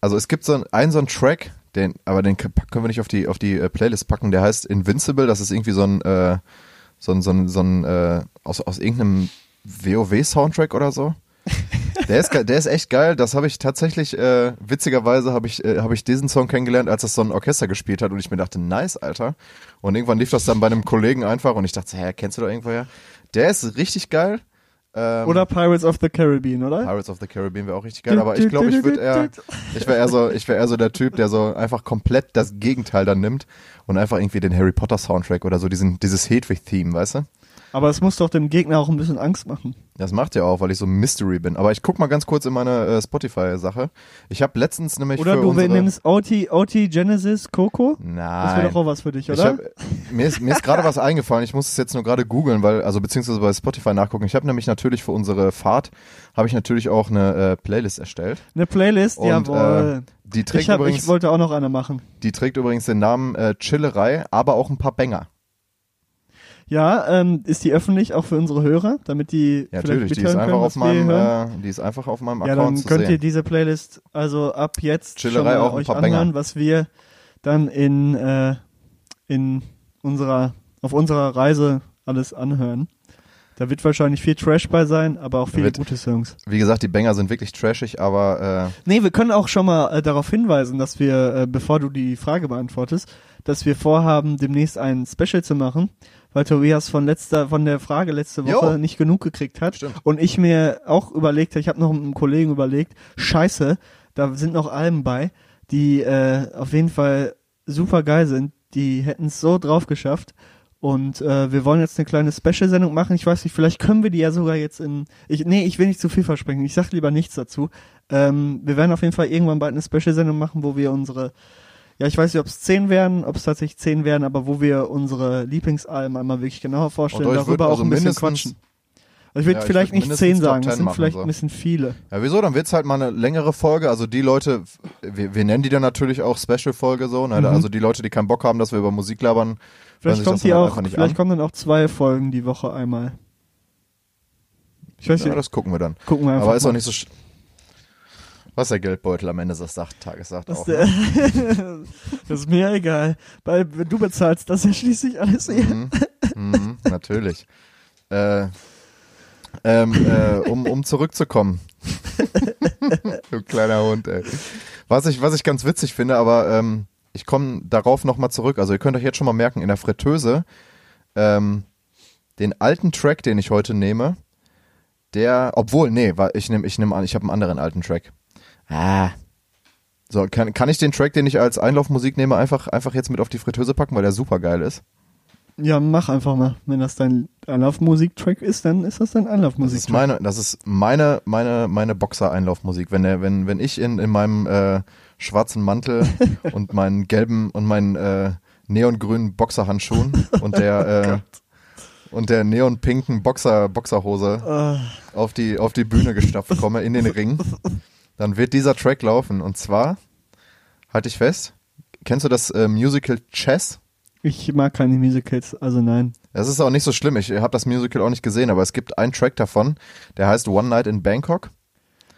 also es gibt so ein, einen so einen Track, den, aber den können wir nicht auf die, auf die äh, Playlist packen, der heißt Invincible, das ist irgendwie so ein, äh, so ein, so ein, so ein, äh, aus, aus irgendeinem WoW-Soundtrack oder so. Der ist, der ist echt geil. Das habe ich tatsächlich, äh, witzigerweise habe ich, äh, habe ich diesen Song kennengelernt, als das so ein Orchester gespielt hat und ich mir dachte, nice, Alter. Und irgendwann lief das dann bei einem Kollegen einfach und ich dachte, hä, kennst du da irgendwoher? Der ist richtig geil. Ähm, Oder Pirates of the Caribbean, oder? Pirates of the Caribbean wäre auch richtig geil, aber ich glaube, ich würde eher, ich wäre eher so, ich wäre eher so der Typ, der so einfach komplett das Gegenteil dann nimmt und einfach irgendwie den Harry Potter Soundtrack oder so diesen, dieses Hedwig-Theme, weißt du? Aber es muss doch dem Gegner auch ein bisschen Angst machen. Das macht ja auch, weil ich so Mystery bin. Aber ich guck mal ganz kurz in meine äh, Spotify-Sache. Ich habe letztens nämlich Oder für du nimmst OT, OT Genesis Coco? Das wäre Nein. doch auch was für dich, Ich oder? hab, mir ist, mir ist gerade was eingefallen. Ich muss es jetzt nur gerade googeln, weil also beziehungsweise bei Spotify nachgucken. Ich habe nämlich natürlich für unsere Fahrt habe ich natürlich auch eine äh, Playlist erstellt. Eine Playlist, Und, jawohl. äh, die trägt ich, hab, übrigens ich wollte auch noch eine machen. Die trägt übrigens den Namen äh, Chillerei, aber auch ein paar Banger. Ja, ähm, ist die öffentlich auch für unsere Hörer, damit die Ja, vielleicht natürlich, die ist können, meinem, äh, die ist einfach auf meinem Ja, Account dann zu könnt ihr sehen. diese Playlist also ab jetzt Chillerei schon mal euch anhören, Banger. was wir dann in äh, in unserer auf unserer Reise alles anhören. Da wird wahrscheinlich viel Trash bei sein, aber auch viele wird- gute Songs. Wie gesagt, die Banger sind wirklich trashig, aber äh, Nee, wir können auch schon mal äh, darauf hinweisen, dass wir, äh, bevor du die Frage beantwortest, dass wir vorhaben, demnächst ein Special zu machen, weil Tobias von letzter, von der Frage letzte Jo. Woche nicht genug gekriegt hat. Stimmt. Und ich mir auch überlegt habe, ich habe noch mit einem Kollegen überlegt, scheiße, da sind noch Alben bei, die äh, auf jeden Fall super geil sind. Die hätten es so drauf geschafft. Und äh, wir wollen jetzt eine kleine Special-Sendung machen. Ich weiß nicht, vielleicht können wir die ja sogar jetzt in. Ich, nee, ich will nicht zu viel versprechen. Ich sag lieber nichts dazu. Ähm, wir werden auf jeden Fall irgendwann bald eine Special-Sendung machen, wo wir unsere, ja, ich weiß nicht, ob es zehn werden, ob es tatsächlich zehn werden, aber wo wir unsere Lieblingsalben einmal wirklich genauer vorstellen, Und ich darüber würd auch also ein bisschen quatschen. Also ich würde Ja, ich vielleicht würd nicht zehn sagen, das 10 sind machen, vielleicht so. ein bisschen viele. ja, wieso? Dann wird's halt mal eine längere Folge. Also die Leute, wir, wir nennen die dann natürlich auch Special-Folge so. Ne? Mhm. Also die Leute, die keinen Bock haben, dass wir über Musik labern, Vielleicht kommt die auch, vielleicht an. kommen dann auch zwei Folgen die Woche einmal. Ich weiß Ja, nicht, das gucken wir dann. gucken wir einfach Aber ist mal. auch nicht so. Was der Geldbeutel am Ende des Tages sagt Das, auch. der, Ne? das ist mir egal, weil du bezahlst das ja schließlich alles hier. Mhm. Mhm, natürlich. Äh, ähm, äh, um, um zurückzukommen. du kleiner Hund, ey. Was ich, was ich ganz witzig finde, aber ähm, ich komme darauf nochmal zurück. Also ihr könnt euch jetzt schon mal merken, in der Fritteuse, ähm, den alten Track, den ich heute nehme, der, obwohl, nee, ich nehme, ich nehme an, ich habe einen anderen alten Track. Ah. So, kann, kann ich den Track, den ich als Einlaufmusik nehme, einfach, einfach jetzt mit auf die Fritteuse packen, weil der super geil ist? Ja, mach einfach mal. Wenn das dein Anlaufmusik-Track ist, dann ist das dein Das Anlaufmusik. ist meine, das ist meine, meine, meine Boxer-Einlaufmusik. Wenn der, wenn, wenn ich in, in meinem äh, schwarzen Mantel und meinen gelben und meinen äh, neongrünen Boxerhandschuhen und der äh, und der neonpinken Boxer Boxerhose auf die auf die Bühne gestapft komme in den Ring, dann wird dieser Track laufen. Und zwar halte ich fest. Kennst du das äh, Musical Chess? Ich mag keine Musicals, also nein. Das ist auch nicht so schlimm. Ich habe das Musical auch nicht gesehen, aber es gibt einen Track davon, der heißt One Night in Bangkok.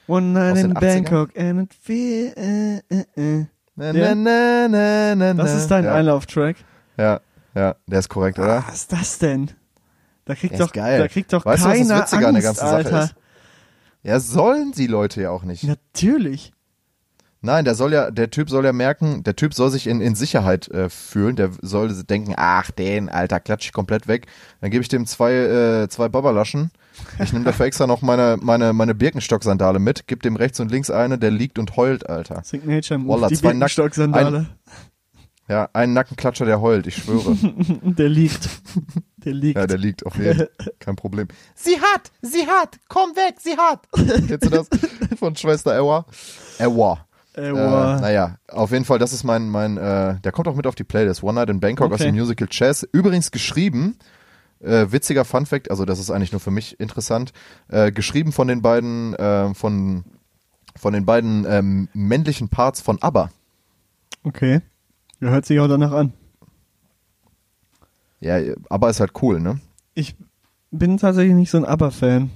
One night in 80ern? Bangkok and it feel, äh, äh, äh. Na, Ja? na, na, na, Das ist dein ja. Einlauftrack. Ja, ja, der ist korrekt, oder? Was ist das denn? Da kriegt doch, ist geil. da kriegt doch Weißt du, was das keiner Witzige an der Angst, ganzen Sache Alter. ist? Ja, sollen die Leute ja auch nicht. Natürlich. Nein, der soll ja, der Typ soll ja merken, der Typ soll sich in, in Sicherheit äh, fühlen, der soll denken, ach, den, Alter, klatsch ich komplett weg. Dann gebe ich dem zwei, äh, zwei Babalaschen. Ich nehme dafür extra noch meine, meine, meine Birkenstock-Sandale mit, gib dem rechts und links eine, der liegt und heult, Alter. Signature Move, Wallah, die Birkenstock-Sandale. Ja, ein Nackenklatscher, der heult, ich schwöre. Der liegt. Der liegt. Ja, der liegt auf jeden Fall. Kein Problem. Sie hat, sie hat, komm weg, sie hat. Kennst du das? Von Schwester Ewa? Ewa. Äh, Äh, naja, auf jeden Fall, das ist mein, mein, äh, der kommt auch mit auf die Playlist. One Night in Bangkok aus Okay. dem Musical Chess. Übrigens geschrieben, äh, witziger Fun Fact, also das ist eigentlich nur für mich interessant, äh, geschrieben von den beiden, äh, von, von den beiden ähm, männlichen Parts von ABBA. Okay. Ja, hört sich auch danach an. Ja, ABBA ist halt cool, ne? Ich bin tatsächlich nicht so ein ABBA-Fan.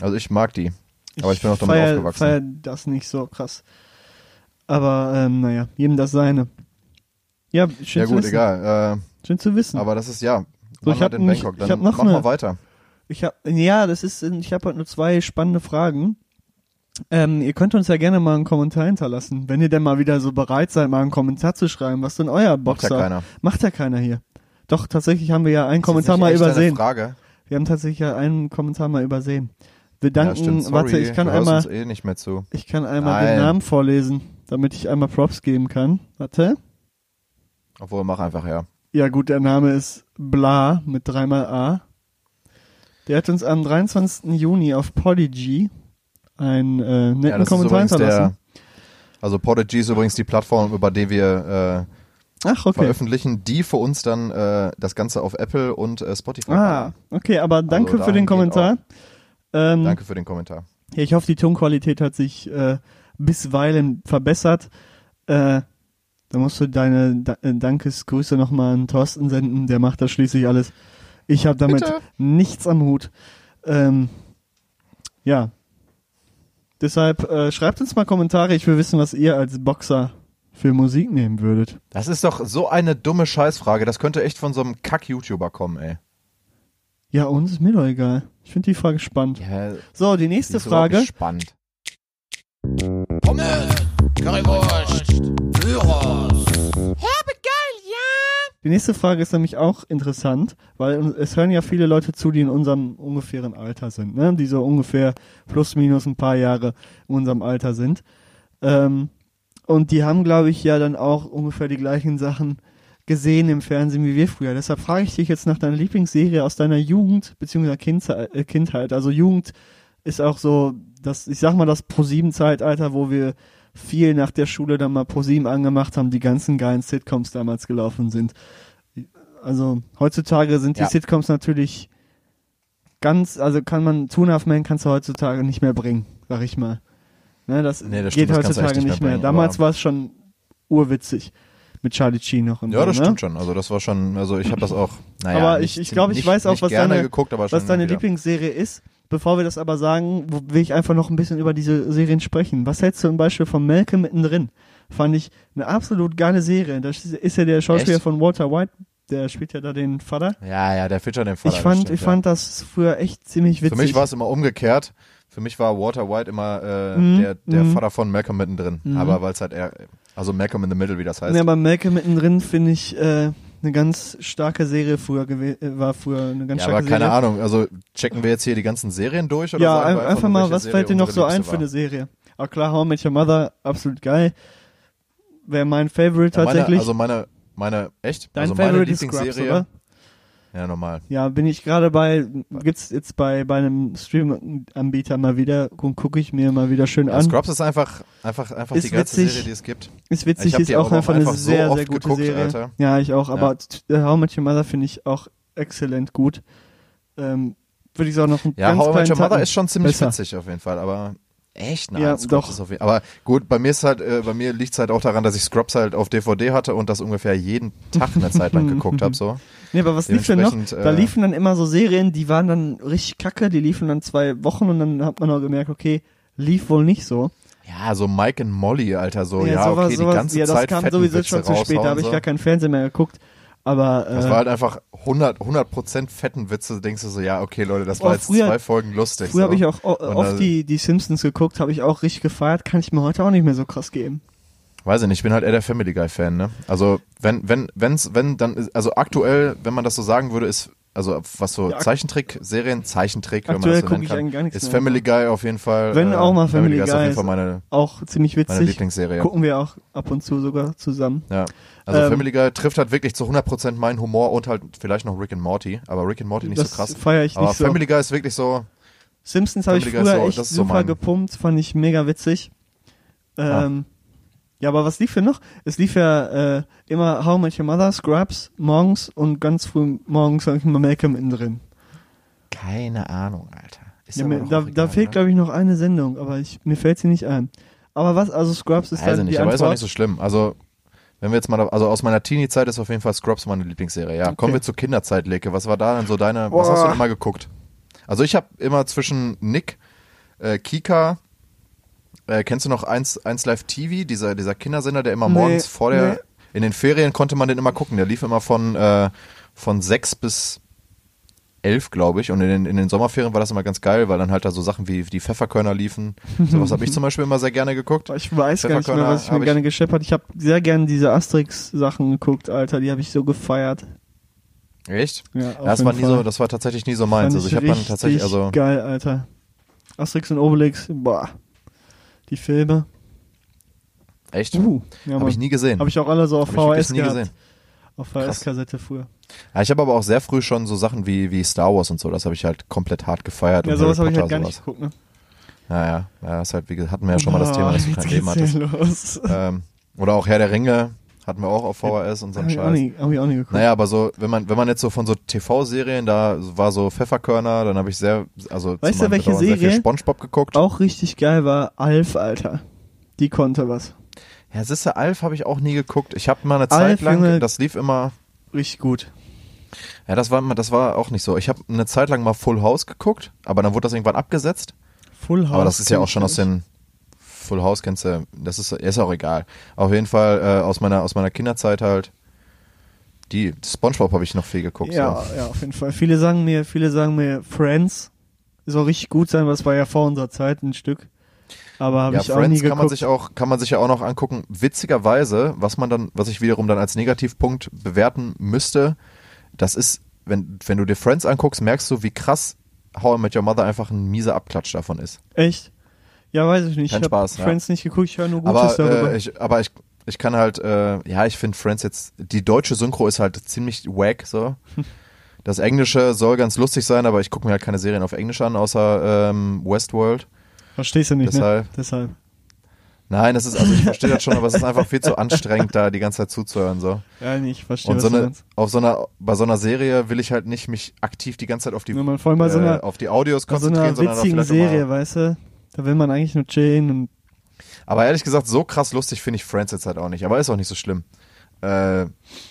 Also ich mag die. Aber ich bin auch damit feier, aufgewachsen. feier das nicht so krass. Aber, ähm, naja, jedem das seine. Ja, schön Ja zu gut, wissen. egal. Schön zu wissen. Äh, aber das ist ja. So, ich hab Night in nicht- Bangkok. ich Dann hab noch mach eine- mal weiter. Ich hab, ja, das ist, ich habe heute nur zwei spannende Fragen. Ähm, ihr könnt uns ja gerne mal einen Kommentar hinterlassen, wenn ihr denn mal wieder so bereit seid, mal einen Kommentar zu schreiben. Was denn euer Macht ja Boxer? keiner. Macht ja keiner hier. Doch, tatsächlich haben wir ja einen Ist Kommentar mal übersehen. Eine Frage. Wir haben tatsächlich ja einen Kommentar mal übersehen. Wir Ja, danken, sorry, warte, ich kann du einmal, eh nicht mehr zu. ich kann einmal den Nein. Namen vorlesen, damit ich einmal Props geben kann. Warte. Obwohl, mach einfach, ja. Ja gut, der Name ist Bla mit dreimal A. Der hat uns am 23. Juni auf Podigy einen äh, netten Ja, Kommentar hinterlassen. der, also Podigy ist übrigens die Plattform, über die wir äh, Ach, okay. veröffentlichen, die für uns dann äh, das Ganze auf Apple und äh, Spotify Ah, okay, aber danke Also für den Kommentar. Ähm, Danke für den Kommentar. Ja, ich hoffe, die Tonqualität hat sich äh, bisweilen verbessert. Äh, da musst du deine da äh, Dankesgrüße nochmal an Thorsten senden, der macht das schließlich alles. Ich habe damit Bitte. nichts am Hut. Ähm, ja. Deshalb äh, schreibt uns mal Kommentare, ich will wissen, was ihr als Boxer für Musik nehmen würdet. Das ist doch so eine dumme Scheißfrage. Das könnte echt von so einem Kack-YouTuber kommen, ey. Ja, uns ist mir doch egal. Ich finde die Frage spannend. Ja, So, die nächste Frage. Spannend. Pommes, Currywurst, Gyros. Ja? Die nächste Frage ist nämlich auch interessant, weil es hören ja viele Leute zu, die in unserem ungefähren Alter sind, ne? die so ungefähr plus minus ein paar Jahre in unserem Alter sind. Ähm, und die haben, glaube ich, ja dann auch ungefähr die gleichen Sachen gesehen im Fernsehen wie wir früher. Deshalb frage ich dich jetzt nach deiner Lieblingsserie aus deiner Jugend bzw. Kindheit, äh, Kindheit. Also Jugend ist auch so, das, ich sag mal, das Pro-7-Zeitalter, wo wir viel nach der Schule dann mal Pro-7 angemacht haben, die ganzen geilen Sitcoms damals gelaufen sind. Also heutzutage sind die Ja. Sitcoms natürlich ganz, also kann man, Two Men kannst du heutzutage nicht mehr bringen, sag ich mal. Ne, das, Nee, das geht stimmt, das heutzutage echt nicht nicht mehr bringen, Damals war es schon urwitzig mit Charlie Sheen noch und Ja, so, das ne? stimmt schon. Also das war schon, also ich habe das auch, naja, aber ich, ich glaube, ich weiß auch, was deine, geguckt, aber was deine. Lieblingsserie ist. Bevor wir das aber sagen, will ich einfach noch ein bisschen über diese Serien sprechen. Was hältst du zum Beispiel von Malcolm mittendrin? Fand ich eine absolut geile Serie. Das ist ja der Schauspieler Echt? von Walter White, der spielt ja da den Vater. Ja, ja, der Fischer den Vater. ich fand, das stimmt, ich fand das früher echt ziemlich ja. witzig. Für mich war es immer umgekehrt. Für mich war Walter White immer äh, Mhm, der, der mhm. Vater von Malcolm mittendrin. Mhm. Aber weil es halt eher, also Malcolm in the Middle, wie das heißt. Ja, aber Malcolm mittendrin finde ich äh, eine ganz starke Serie früher äh, war früher eine ganz Ja, starke aber keine Serie. Ahnung, also checken wir jetzt hier die ganzen Serien durch oder ja, ein, einfach, nur, mal, was Serie fällt dir noch so ein für eine Serie? Ah klar, How I Met Your Mother, absolut geil. Wäre mein Favorite Ja, tatsächlich. Meine, also meine, meine, echt? Dein also meine Favorite ist Scrubs, Lieblingsserie. oder? Ja, normal. Ja, bin ich gerade bei, gibt's jetzt bei, bei einem Stream-Anbieter mal wieder, gucke ich mir mal wieder schön an. Scrubs ist einfach, einfach, einfach Ist die geilste witzig. Serie, die es gibt. Ist witzig, ist auch auch einfach eine einfach so sehr, sehr gute geguckt, Serie. Alter. Ja, ich auch, aber Ja. äh, How Met Your Mother finde ich auch exzellent gut. Ähm, Würde ich auch noch einen Ja, ganz How kleinen Your Mother ist schon ziemlich besser. witzig auf jeden Fall, aber echt? Nein, Ja, Scrubs doch. Aber gut, bei mir ist halt, äh, bei mir liegt's halt auch daran, dass ich Scrubs halt auf DVD hatte und das ungefähr jeden Tag eine Zeit lang geguckt habe, so. Nee, aber was lief denn noch? Da äh, liefen dann immer so Serien, die waren dann richtig kacke, die liefen dann zwei Wochen und dann hat man auch gemerkt, okay, lief wohl nicht so. Ja, so Mike and Molly, Alter, so, ja, sowas- okay, sowas- die ganze ja, das Zeit kam sowieso Witze schon zu spät, da habe ich so. gar keinen Fernseher mehr geguckt. Aber äh, Das war halt einfach 100, 100% fetten Witze, denkst du so, ja, okay, Leute, das Oh, war jetzt früher- zwei Folgen lustig. früher so. habe ich auch o- oft da- die, die Simpsons geguckt, habe ich auch richtig gefeiert, kann ich mir heute auch nicht mehr so krass geben. Weiß ich nicht, ich bin halt eher der Family Guy Fan, ne? Also, wenn, wenn, wenn's, wenn, dann, ist- also aktuell, wenn man das so sagen würde, ist, also was so Ja, Zeichentrick-Serien, Zeichentrick, wenn man aktuell das so nennen kann, ist mehr. Family Guy auf jeden Fall. Wenn äh, auch mal Family ist auf Guy jeden Fall meine, Auch ziemlich meine witzig. Lieblingsserie. Gucken wir auch ab und zu sogar zusammen. Ja. Also Ähm, Family Guy trifft halt wirklich zu 100% meinen Humor und halt vielleicht noch Rick and Morty, aber Rick and Morty nicht so krass. feiere ich aber nicht so. Family Guy ist wirklich so, Simpsons habe ich früher so- echt so super mein- gepumpt, fand ich mega witzig. Ähm, ja, aber was lief denn noch? Es lief ja äh, immer How Met Your Mother, Scrubs, morgens und ganz früh morgens sag ich mal Malcolm innen drin. keine Ahnung, Alter. Ja, mir, da, auch da egal, fehlt glaube ich noch eine Sendung, aber ich, mir fällt sie nicht ein. Aber was, also Scrubs ist Weiß ich dann nicht, die aber ist auch Antwort. nicht so schlimm. Also, wenn wir jetzt mal, also aus meiner Teenie-Zeit ist auf jeden Fall Scrubs meine Lieblingsserie. Ja, kommen wir zur Kinderzeit, Leke. Was war da denn so deine, was hast du Boah. denn immer geguckt? Also ich habe immer zwischen Nick, äh, Kika, äh, kennst du noch 1, 1 Live TV, dieser, dieser Kindersender, der immer Nee, morgens vor der, nee. in den Ferien konnte man den immer gucken. Der lief immer von, äh, von 6 bis 11, glaube ich. Und in den, in den Sommerferien war das immer ganz geil, weil dann halt da so Sachen wie die Pfefferkörner liefen. Sowas habe ich zum Beispiel immer sehr gerne geguckt. ich weiß gar nicht mehr, was ich mir ich- gerne gescheppert. Ich habe sehr gerne diese Asterix-Sachen geguckt, Alter. Die habe ich so gefeiert. Echt? Ja, das war nie Fall. so, das war tatsächlich nie so meins. Also ich habe dann tatsächlich, also geil, Alter. Asterix und Obelix, boah. Die Filme. echt, Uh, ja, habe ich nie gesehen. Hab ich auch alle so auf Hab ich VHS nie gehabt. gesehen. Auf VHS-Kassette früher. Ja, ich habe aber auch sehr früh schon so Sachen wie, wie Star Wars und so, das habe ich halt komplett hart gefeiert. Ja, sowas habe ich halt gar nicht sowas. geguckt, ne? Ja, ja, ist halt, wie gesagt, hatten wir ja schon mal das Thema, dass du kein Leben hattest. los. Ähm, oder auch Herr der Ringe hatten wir auch auf VHS und so Hab ein ich, auch Scheiß. nie, hab ich auch nie geguckt. Naja, aber so, wenn man, wenn man jetzt so von so TV-Serien, da war so Pfefferkörner, dann habe ich sehr, also Weißt du, welche Bedauern Serie? Spongebob geguckt. Auch richtig geil war Alf, Alter. Die konnte was. Ja, Sisse Alf habe ich auch nie geguckt. Ich habe mal eine Alf, Zeit lang, Junge. das lief immer, Richtig gut. ja, das war das war auch nicht so. Ich habe eine Zeit lang mal Full House geguckt, aber dann wurde das irgendwann abgesetzt. Full House. Aber das ist ja auch schon aus den Full House kennst du, das ist, ist auch egal. Auf jeden Fall äh, aus meiner aus meiner Kinderzeit halt. Die SpongeBob habe ich noch viel geguckt. Ja, so. ja, auf jeden Fall. Viele sagen mir, viele sagen mir, Friends soll richtig gut sein, was war ja vor unserer Zeit ein Stück. Aber habe Ja, ich auch nie Friends geguckt. kann man sich auch kann man sich ja auch noch angucken. Witzigerweise, was man dann, was ich wiederum dann als Negativpunkt bewerten müsste, das ist, wenn wenn du dir Friends anguckst, merkst du, wie krass How I Met Your Mother einfach ein mieser Abklatsch davon ist. Echt? Ja, weiß ich nicht. Kein ich habe Spaß, ja. Friends nicht geguckt, ich höre nur Gutes Aber darüber. äh, ich, aber ich ich kann halt, äh, ja, ich finde Friends jetzt, die deutsche Synchro ist halt ziemlich wack so. Das Englische soll ganz lustig sein, aber ich gucke mir halt keine Serien auf Englisch an, außer ähm, Westworld. Verstehst du nicht, deshalb- ne? Deshalb. Nein, das ist, also ich verstehe das schon, aber es ist einfach viel zu anstrengend, da die ganze Zeit zuzuhören. so. Ja, nee, ich verstehe, Und so eine, auf so einer, bei so einer Serie will ich halt nicht mich aktiv die ganze Zeit auf die, Wenn man vor allem bei so äh, einer, auf die Audios bei so konzentrieren, einer witzigen Serie, weißt du? Da will man eigentlich nur chillen und Aber ehrlich gesagt, so krass lustig finde ich Friends jetzt halt auch nicht. Aber ist auch nicht so schlimm. Äh,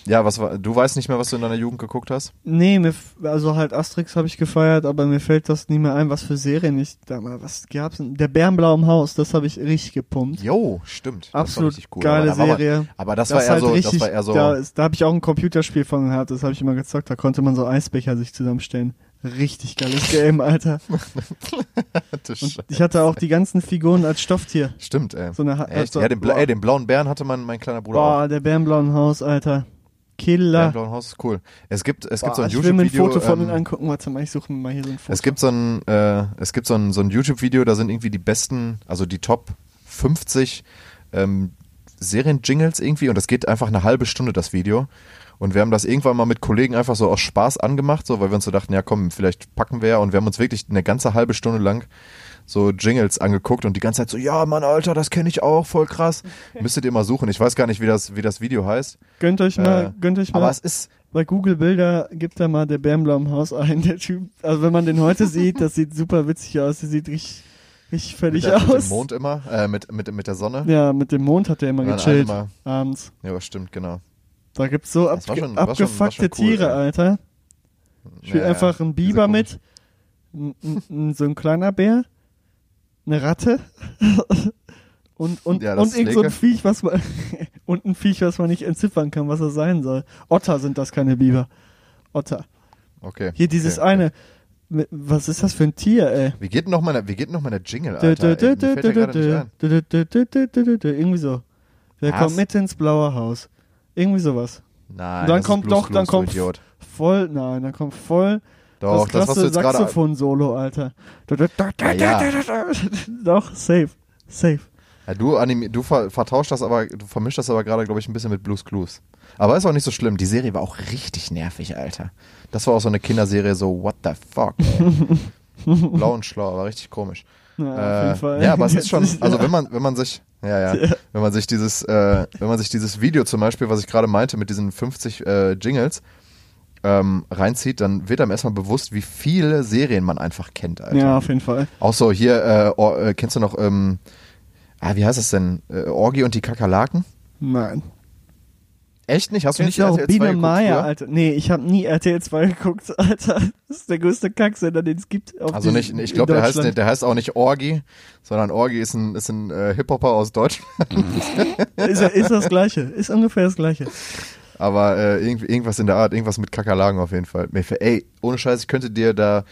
ja, was war, du weißt nicht mehr, was du in deiner Jugend geguckt hast? Nee, mir, also halt Asterix habe ich gefeiert, aber mir fällt das nie mehr ein, was für Serien ich da mal, was gab's denn? Der Bärenblau im Haus, das habe ich richtig gepumpt. Jo, stimmt. Das war Absolut cool. geile aber war man- Serie. aber das, war eher halt so, richtig, das war eher so, da, da habe ich auch ein Computerspiel von gehabt, das habe ich immer gezockt, da konnte man so Eisbecher sich zusammenstellen. Richtig geiles Game, Alter. Ich hatte auch die ganzen Figuren als Stofftier. Stimmt, ey. So eine, Echt? also, ja, den, Bla boah. ey, den blauen Bären hatte mein, mein kleiner Bruder auch. Boah, der Bärenblauen Haus, Alter. Killer. im blauen Haus cool. Es gibt, es gibt Boah, so ein ich will mir ein YouTube-Video. Foto von ähm, denen angucken. Warte mal, ich suche mir mal hier so ein Foto. Es gibt so ein, äh, es gibt so ein, so ein YouTube-Video, da sind irgendwie die besten, also die Top 50 ähm, Serien-Jingles irgendwie und das geht einfach eine halbe Stunde, das Video. Und wir haben das irgendwann mal mit Kollegen einfach so aus Spaß angemacht, so, weil wir uns so dachten, ja komm, vielleicht packen wir ja. Und wir haben uns wirklich eine ganze halbe Stunde lang so Jingles angeguckt und die ganze Zeit so, ja Mann, Alter, das kenne ich auch, voll krass. Müsstet ihr mal suchen. Ich weiß gar nicht, wie das, wie das Video heißt. Gönnt euch mal, Äh, gönnt euch mal. Aber es ist, Bei Google Bilder gibt da mal der Bärenblau im Haus ein. Der Typ, also wenn man den heute sieht, das sieht super witzig aus. Der sieht richtig, richtig mit, fertig der, mit aus. dem Mond immer, äh, mit, mit, mit der Sonne. Ja, mit dem Mond hat er immer dann gechillt. einmal- Abends. Ja, stimmt, genau. Da gibt's so Das war abge schon- abgefuckte cool, Tiere, ey. Alter. Ich will Ja, ja. einfach einen Biber mit, so ein kleiner Bär, eine Ratte und und Ja, und irgend so ein. Viech, was man und ein Viech, was man nicht entziffern kann, was er sein soll. Otter sind das keine Biber. Otter. Okay. Hier dieses okay, okay. eine. Mit- Was ist das für ein Tier, ey? Wie geht noch meine, wie geht noch Jingle, Alter? fällt der dö, dö, Irgendwie so. Wer kommt mit ins blaue Haus? Irgendwie sowas. Nein, Und dann das kommt ist Blues doch, dann kommt Idiot. voll, nein, dann kommt voll Doch, das, was du jetzt gerade... Saxophon-Solo, Alter. Ja, ja. Doch, safe, safe. Ja, du, animi du ver vertauscht das aber, du vermischst das aber gerade, glaube ich, ein bisschen mit Blues Clues. Aber ist auch nicht so schlimm. Die Serie war auch richtig nervig, Alter. Das war auch so eine Kinderserie, so what the fuck. Blau und schlau, war richtig komisch. Ja, auf Äh, jeden Fall. ja, aber es ist schon, also wenn man, wenn man sich, ja, ja, wenn man sich dieses, äh, wenn man sich dieses Video zum Beispiel, was ich gerade meinte, mit diesen 50 äh, Jingles ähm, reinzieht, dann wird einem erstmal bewusst, wie viele Serien man einfach kennt, Alter. Ja, auf jeden Fall. Auch so hier, äh, Or äh, kennst du noch, ähm, ah, wie heißt das denn? Äh, Orgi und die Kakerlaken? Nein. Echt nicht? Hast du nicht RTL 2 Biene geguckt Maya? Alter? Nee, ich habe nie RTL 2 geguckt, Alter. Das ist der größte Kacksender, den es gibt. Auf Also nicht, ich glaube, der heißt, der heißt auch nicht Orgi, sondern Orgi ist ein, ist ein äh, Hip-Hopper aus Deutschland. ist, ist das Gleiche. Ist ungefähr das Gleiche. Aber äh, irgendwie, irgendwas in der Art, irgendwas mit Kakerlaken auf jeden Fall. Ey, ohne Scheiß, ich könnte dir da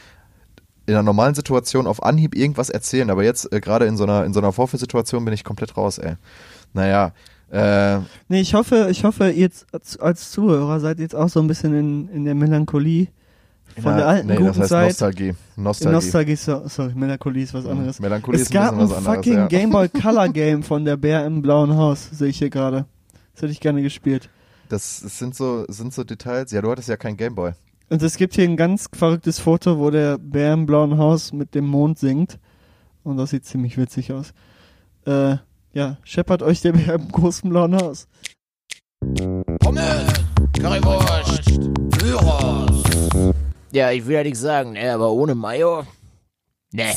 in einer normalen Situation auf Anhieb irgendwas erzählen, aber jetzt äh, gerade in so einer in so einer Vorführsituation bin ich komplett raus, ey. Naja, äh, Nee, ich hoffe, ich hoffe, ihr als, als Zuhörer seid jetzt auch so ein bisschen in, in der Melancholie von na, der alten nee, guten das heißt Zeit. Nostalgie. Nostalgie. Nostalgie, so, sorry, Melancholie ist was anderes. Melancholie es ist ein gab ein anderes, fucking ja. Game Boy Color Game von der Bär im blauen Haus, sehe ich hier gerade. Das hätte ich gerne gespielt. Das, das sind so, sind so Details. Ja, du hattest ja kein Gameboy. Und es gibt hier ein ganz verrücktes Foto, wo der Bär im blauen Haus mit dem Mond singt. Und das sieht ziemlich witzig aus. Äh, ja, scheppert euch der Bär im großen blauen Haus. Pommes, Currywurst, Gyros. Ja, ich will ja nichts sagen, ne, aber ohne Mayo? Ne.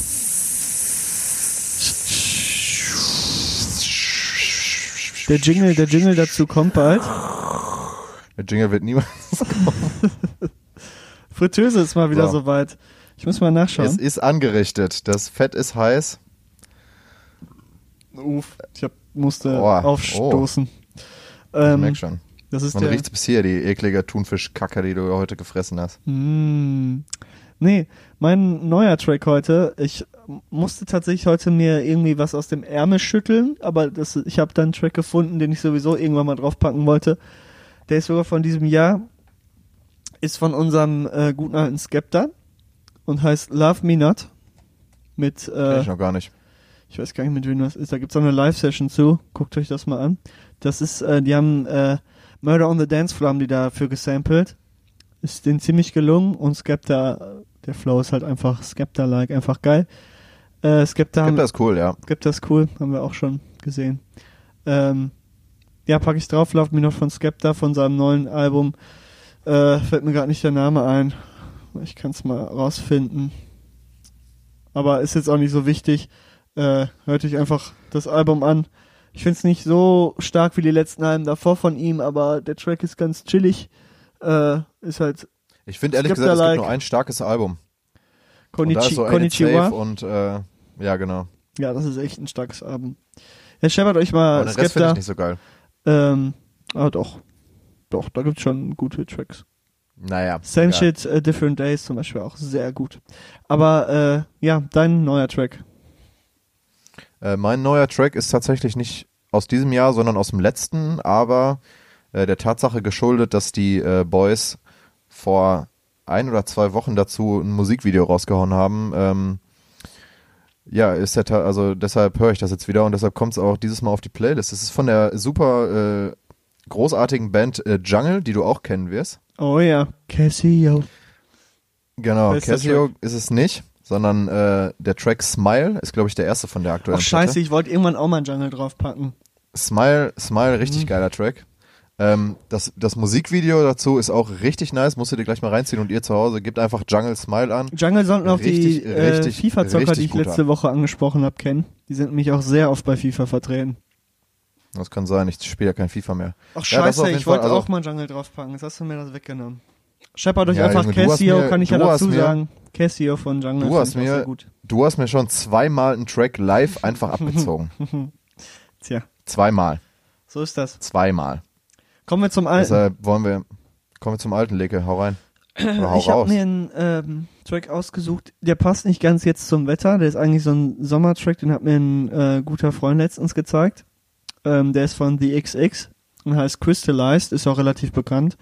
Der Jingle, der Jingle dazu kommt bald. Der Jingle wird niemals. Fritteuse ist mal wieder So. soweit. Ich muss mal nachschauen. Es ist angerichtet. Das Fett ist heiß. Uff, ich hab, musste Oh, aufstoßen. Ich Ähm, merk schon. das ist Man der. riecht bis hier, die eklige Thunfischkacke, die du heute gefressen hast. Mm. Nee, mein neuer Track heute, ich musste tatsächlich heute mir irgendwie was aus dem Ärmel schütteln, aber das, ich habe dann einen Track gefunden, den ich sowieso irgendwann mal draufpacken wollte. Der ist sogar von diesem Jahr, ist von unserem äh, guten alten Skepta und heißt Love Me Not. Mit, Kenn äh, ich noch gar nicht. Ich weiß gar nicht, mit wem das ist. Da gibt's auch eine Live-Session zu. Guckt euch das mal an. Das ist, äh, die haben äh, Murder on the Dance Floor haben die dafür gesampelt. Ist denen ziemlich gelungen und Skepta, der Flow ist halt einfach Skepta-like, einfach geil. Äh, Skepta, haben, Skepta ist cool, ja. Skepta ist cool, haben wir auch schon gesehen. Ähm, ja, packe ich drauf, Love Me Not von Skepta, von seinem neuen Album. Äh, fällt mir gerade nicht der Name ein. Ich kann es mal rausfinden. Aber ist jetzt auch nicht so wichtig. Äh, hört euch einfach das Album an. Ich find's nicht so stark wie die letzten Alben davor von ihm, aber der Track ist ganz chillig. Äh, ist halt Ich finde ehrlich gesagt, es gibt nur ein starkes Album. und da Konichi ist so Konnichiwa. Und äh, ja, genau. Ja, das ist echt ein starkes Album. Ja, scheppert euch mal Aber den Rest finde ich nicht so geil. Ähm, ah, doch. Doch, da gibt's schon gute Tracks. Naja. Same egal. Shit, äh, Different Days zum Beispiel auch sehr gut. Aber, äh, ja, dein neuer Track. Äh, mein neuer Track ist tatsächlich nicht aus diesem Jahr, sondern aus dem letzten, aber äh, der Tatsache geschuldet, dass die äh, Boys vor ein oder zwei Wochen dazu ein Musikvideo rausgehauen haben. Ähm, ja, ist der Ta also deshalb höre ich das jetzt wieder und deshalb kommt es auch dieses Mal auf die Playlist. Es ist von der super äh, großartigen Band äh, Jungle, die du auch kennen wirst. Oh ja, Casio. Genau, Bester Casio ist es nicht, sondern äh, der Track Smile ist, glaube ich, der erste von der aktuellen Ach scheiße, Platte. ich wollte irgendwann auch mal einen Jungle draufpacken. Smile, Smile, richtig Mhm. geiler Track. Ähm, das, das Musikvideo dazu ist auch richtig nice, musst du dir gleich mal reinziehen und ihr zu Hause gebt einfach Jungle Smile an. Jungle sollten auch Richtig, die äh, FIFA-Zocker, die ich letzte Woche angesprochen habe, kennen. Die sind nämlich auch sehr oft bei FIFA vertreten. Das kann sein, ich spiele ja kein FIFA mehr. Ach scheiße, ich wollte also- auch mal Jungle draufpacken. Jetzt hast du mir das weggenommen. Scheppert euch Ja, einfach Junge, Casio, mir- kann ich ja dazu mir- sagen. Casio von Jungle. Du hast mir, gut. du hast mir schon zweimal einen Track live einfach abgezogen. Tja, zweimal. so ist das. Zweimal. Kommen wir zum alten. Deshalb wollen wir, kommen wir zum alten Leke, hau rein. Oder hau ich habe mir einen ähm, Track ausgesucht, der passt nicht ganz jetzt zum Wetter. Der ist eigentlich so ein Sommertrack, den hat mir ein äh, guter Freund letztens gezeigt. Ähm, der ist von The XX und heißt Crystallized, ist auch relativ bekannt.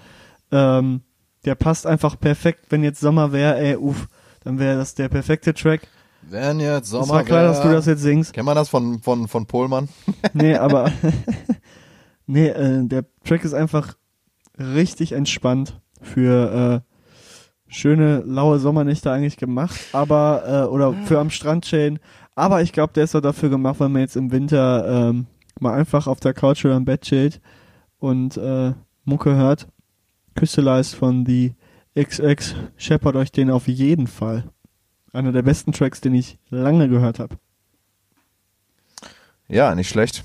Ähm, der passt einfach perfekt, wenn jetzt Sommer wäre, ey, uff, dann wäre das der perfekte Track. Wenn jetzt Sommer Es war klar, wär- dass du das jetzt singst. Kennt man das von, von, von Pohlmann? Nee, aber nee, äh, der Track ist einfach richtig entspannt für äh, schöne laue Sommernächte eigentlich gemacht, aber äh, oder für am Strand chillen. Aber ich glaube, der ist auch dafür gemacht, weil man jetzt im Winter ähm, mal einfach auf der Couch oder im Bett chillt und äh, Mucke hört. Crystallized von The XX. Shepherd euch den auf jeden Fall. Einer der besten Tracks, den ich lange gehört habe. Ja, nicht schlecht.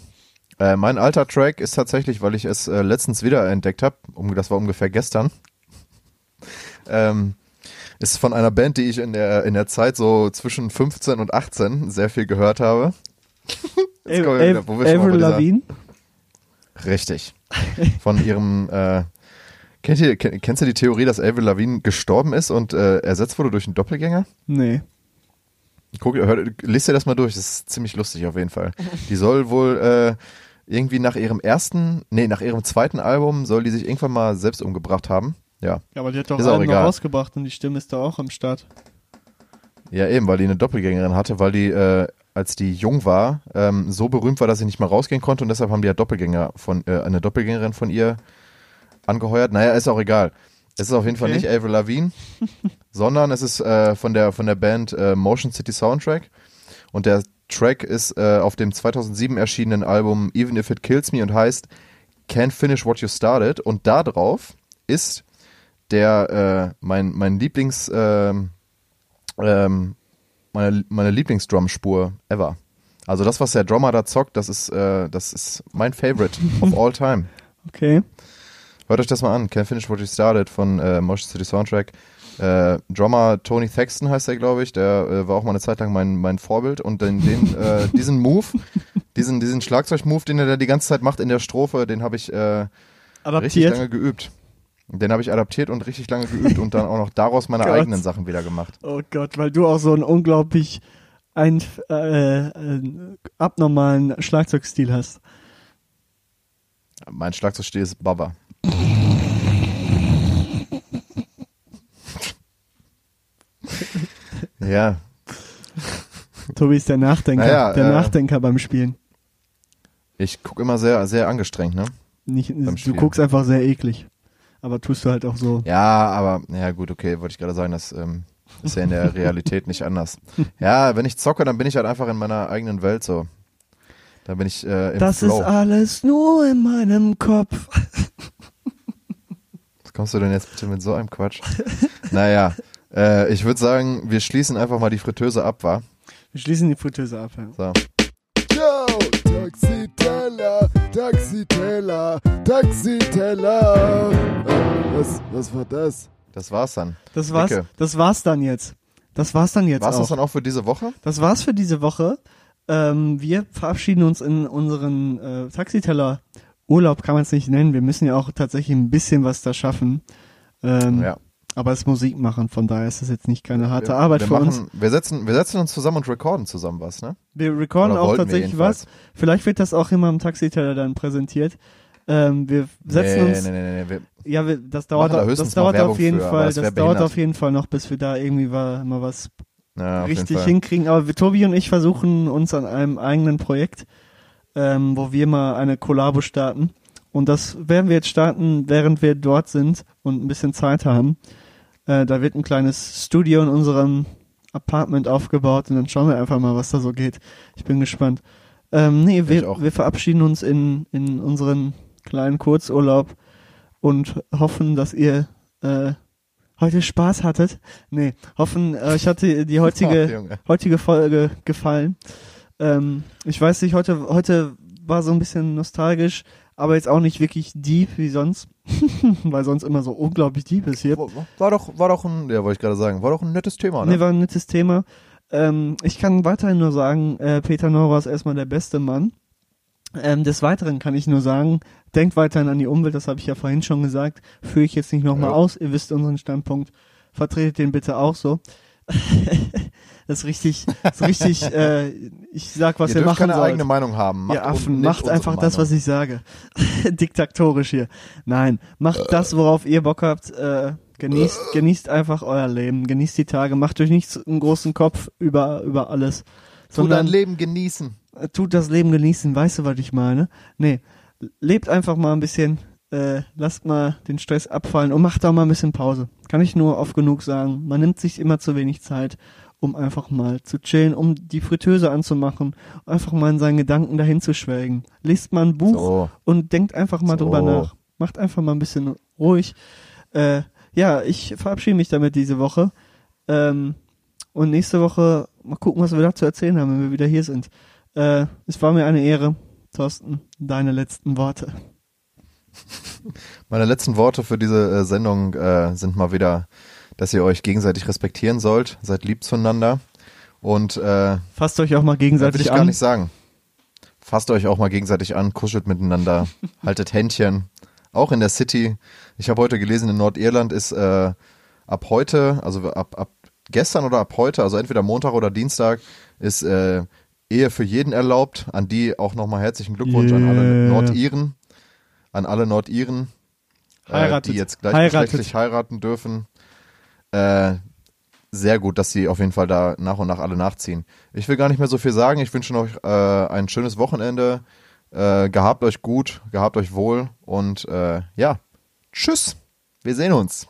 Äh, mein alter Track ist tatsächlich, weil ich es äh, letztens wieder entdeckt habe, um, das war ungefähr gestern, ähm, ist von einer Band, die ich in der, in der Zeit so zwischen 15 und 18 sehr viel gehört habe. Jetzt Avril Lavigne. Richtig. Von ihrem, äh, kennt ihr, kenn, kennst du die Theorie, dass Avril Lavigne gestorben ist und äh, ersetzt wurde durch einen Doppelgänger? Nee. Guck, hör, lest dir das mal durch, das ist ziemlich lustig auf jeden Fall. Die soll wohl äh, irgendwie nach ihrem ersten, nee, nach ihrem zweiten Album soll die sich irgendwann mal selbst umgebracht haben. Ja. Ja, aber die hat doch Ist einen noch rausgebracht und die Stimme ist da auch am Start. Ja, eben, weil die eine Doppelgängerin hatte, weil die, äh, als die jung war, ähm, so berühmt war, dass sie nicht mehr rausgehen konnte und deshalb haben die ja Doppelgänger von, äh, eine Doppelgängerin von ihr angeheuert. Naja, ist auch egal. Es ist auf jeden Fall Okay. nicht Avril Lavigne, sondern es ist äh, von der von der Band äh, Motion City Soundtrack und der Track ist äh, auf dem 2007 erschienenen Album Even If It Kills Me und heißt Can't Finish What You Started und da drauf ist der äh, mein mein Lieblings ähm, ähm, meine meine Lieblingsdrumspur ever. Also das was der Drummer da zockt, das ist äh, das ist mein Favorite of all time. Okay. Hört euch das mal an. Can't Finish What You Started von äh, Motion City Soundtrack. Äh, Drummer Tony Thaxton heißt er, glaube ich. Der äh, war auch mal eine Zeit lang mein, mein Vorbild. Und den, den, äh, diesen Move, diesen, diesen Schlagzeug-Move, den er da die ganze Zeit macht in der Strophe, den habe ich äh, richtig lange geübt. Den habe ich adaptiert und richtig lange geübt und dann auch noch daraus meine Gott. eigenen Sachen wieder gemacht. Oh Gott, weil du auch so einen unglaublich ein, äh, äh, abnormalen Schlagzeugstil hast. Mein Schlagzeugstil ist Baba. Ja, Tobi ist der Nachdenker, Naja, der äh, Nachdenker beim Spielen. ich gucke immer sehr, sehr angestrengt, ne? Nicht, du guckst einfach sehr eklig. Aber tust du halt auch so. Ja, aber, ja gut, okay, wollte ich gerade sagen, das ähm, ist ja in der Realität nicht anders. Ja, wenn ich zocke, dann bin ich halt einfach in meiner eigenen Welt so. Da bin ich äh, im Das Flow. ist alles nur in meinem Kopf. Was kommst du denn jetzt bitte mit so einem Quatsch? naja, äh, ich würde sagen, wir schließen einfach mal die Fritteuse ab, wa? Wir schließen die Fritteuse ab. Ja. So. Yo, Taxiteller, Taxiteller, Taxiteller. Äh, was, was war das? Das war's dann. Das war's, Dicke. das war's dann jetzt. Das war's dann jetzt War's auch. das dann auch für diese Woche? Das war's für diese Woche. Ähm, wir verabschieden uns in unseren äh, Taxiteller. Urlaub kann man es nicht nennen. Wir müssen ja auch tatsächlich ein bisschen was da schaffen. Ähm, Ja. Aber es ist Musik machen, von daher ist das jetzt nicht keine harte wir, Arbeit wir für machen, uns. Wir setzen, wir setzen uns zusammen und recorden zusammen was, ne? Wir recorden Oder auch tatsächlich was. Vielleicht wird das auch immer im Taxiteller dann präsentiert. Ähm, wir setzen nee, uns. nee, nee, nee. Wir, Ja, wir, das dauert, da das dauert auf jeden für, Fall, das dauert behindert. auf jeden Fall noch, bis wir da irgendwie wa- mal was ja, richtig hinkriegen. Aber wir, Tobi und ich versuchen uns an einem eigenen Projekt, ähm, wo wir mal eine Kollabo starten. Und das werden wir jetzt starten, während wir dort sind und ein bisschen Zeit haben. Äh, da wird ein kleines Studio in unserem Apartment aufgebaut und dann schauen wir einfach mal, was da so geht. Ich bin gespannt. Ähm, nee, wir, wir verabschieden uns in, in unseren kleinen Kurzurlaub und hoffen, dass ihr äh, heute Spaß hattet. Nee, hoffen, äh, euch hatte die Ach, heutige, heutige Folge gefallen. Ähm, ich weiß nicht, heute, heute war so ein bisschen nostalgisch, aber jetzt auch nicht wirklich deep wie sonst, weil sonst immer so unglaublich deep ist hier. War, doch, war doch ein, ja, wollte ich gerade sagen, war doch ein nettes Thema, ne? Nee, war ein nettes Thema. Ähm, ich kann weiterhin nur sagen, äh, Peter Nora ist erstmal der beste Mann. Ähm, des Weiteren kann ich nur sagen, denkt weiterhin an die Umwelt, das habe ich ja vorhin schon gesagt. Führe ich jetzt nicht nochmal Ja. aus, ihr wisst unseren Standpunkt. Vertretet den bitte auch so. das ist richtig, das ist richtig, äh, ich sag, was ihr ihr, machen keine sollt. eigene Meinung haben. Macht Ihr Affen, macht einfach das, was ich sage. Diktatorisch hier. Nein, macht das, worauf ihr Bock habt. Äh, genießt, genießt einfach euer Leben. Genießt die Tage. Macht euch nicht einen großen Kopf über, über alles. Tu dein Sondern Leben genießen. äh, tut das Leben genießen. Weißt du, was ich meine? Nee. Lebt einfach mal ein bisschen. Äh, lasst mal den Stress abfallen und macht auch mal ein bisschen Pause. Kann ich nur oft genug sagen. Man nimmt sich immer zu wenig Zeit, um einfach mal zu chillen, um die Fritteuse anzumachen, einfach mal in seinen Gedanken dahin zu schwelgen. Lest mal ein Buch So. und denkt einfach mal So. drüber nach. Macht einfach mal ein bisschen ruhig. Äh, ja, ich verabschiede mich damit diese Woche. Ähm, und nächste Woche mal gucken, was wir da zu erzählen haben, wenn wir wieder hier sind. Äh, es war mir eine Ehre. Thorsten, deine letzten Worte. Meine letzten Worte für diese äh, Sendung äh, sind mal wieder, dass ihr euch gegenseitig respektieren sollt, seid lieb zueinander und äh, Fasst euch auch mal das will gegenseitig ich gar an. nicht sagen. Fasst euch auch mal gegenseitig an, kuschelt miteinander, haltet Händchen, auch in der City. Ich habe heute gelesen, in Nordirland ist äh, ab heute, also ab, ab gestern oder ab heute, also entweder Montag oder Dienstag, ist äh, Ehe für jeden erlaubt. An die auch nochmal herzlichen Glückwunsch an alle Yeah. Nordiren, an alle Nordiren, äh, die jetzt gleichgeschlechtlich heiraten dürfen. Äh, sehr gut, dass sie auf jeden Fall da nach und nach alle nachziehen. Ich will gar nicht mehr so viel sagen. Ich wünsche euch äh, ein schönes Wochenende. Äh, gehabt euch gut, gehabt euch wohl und äh, ja, Tschüss. Wir sehen uns.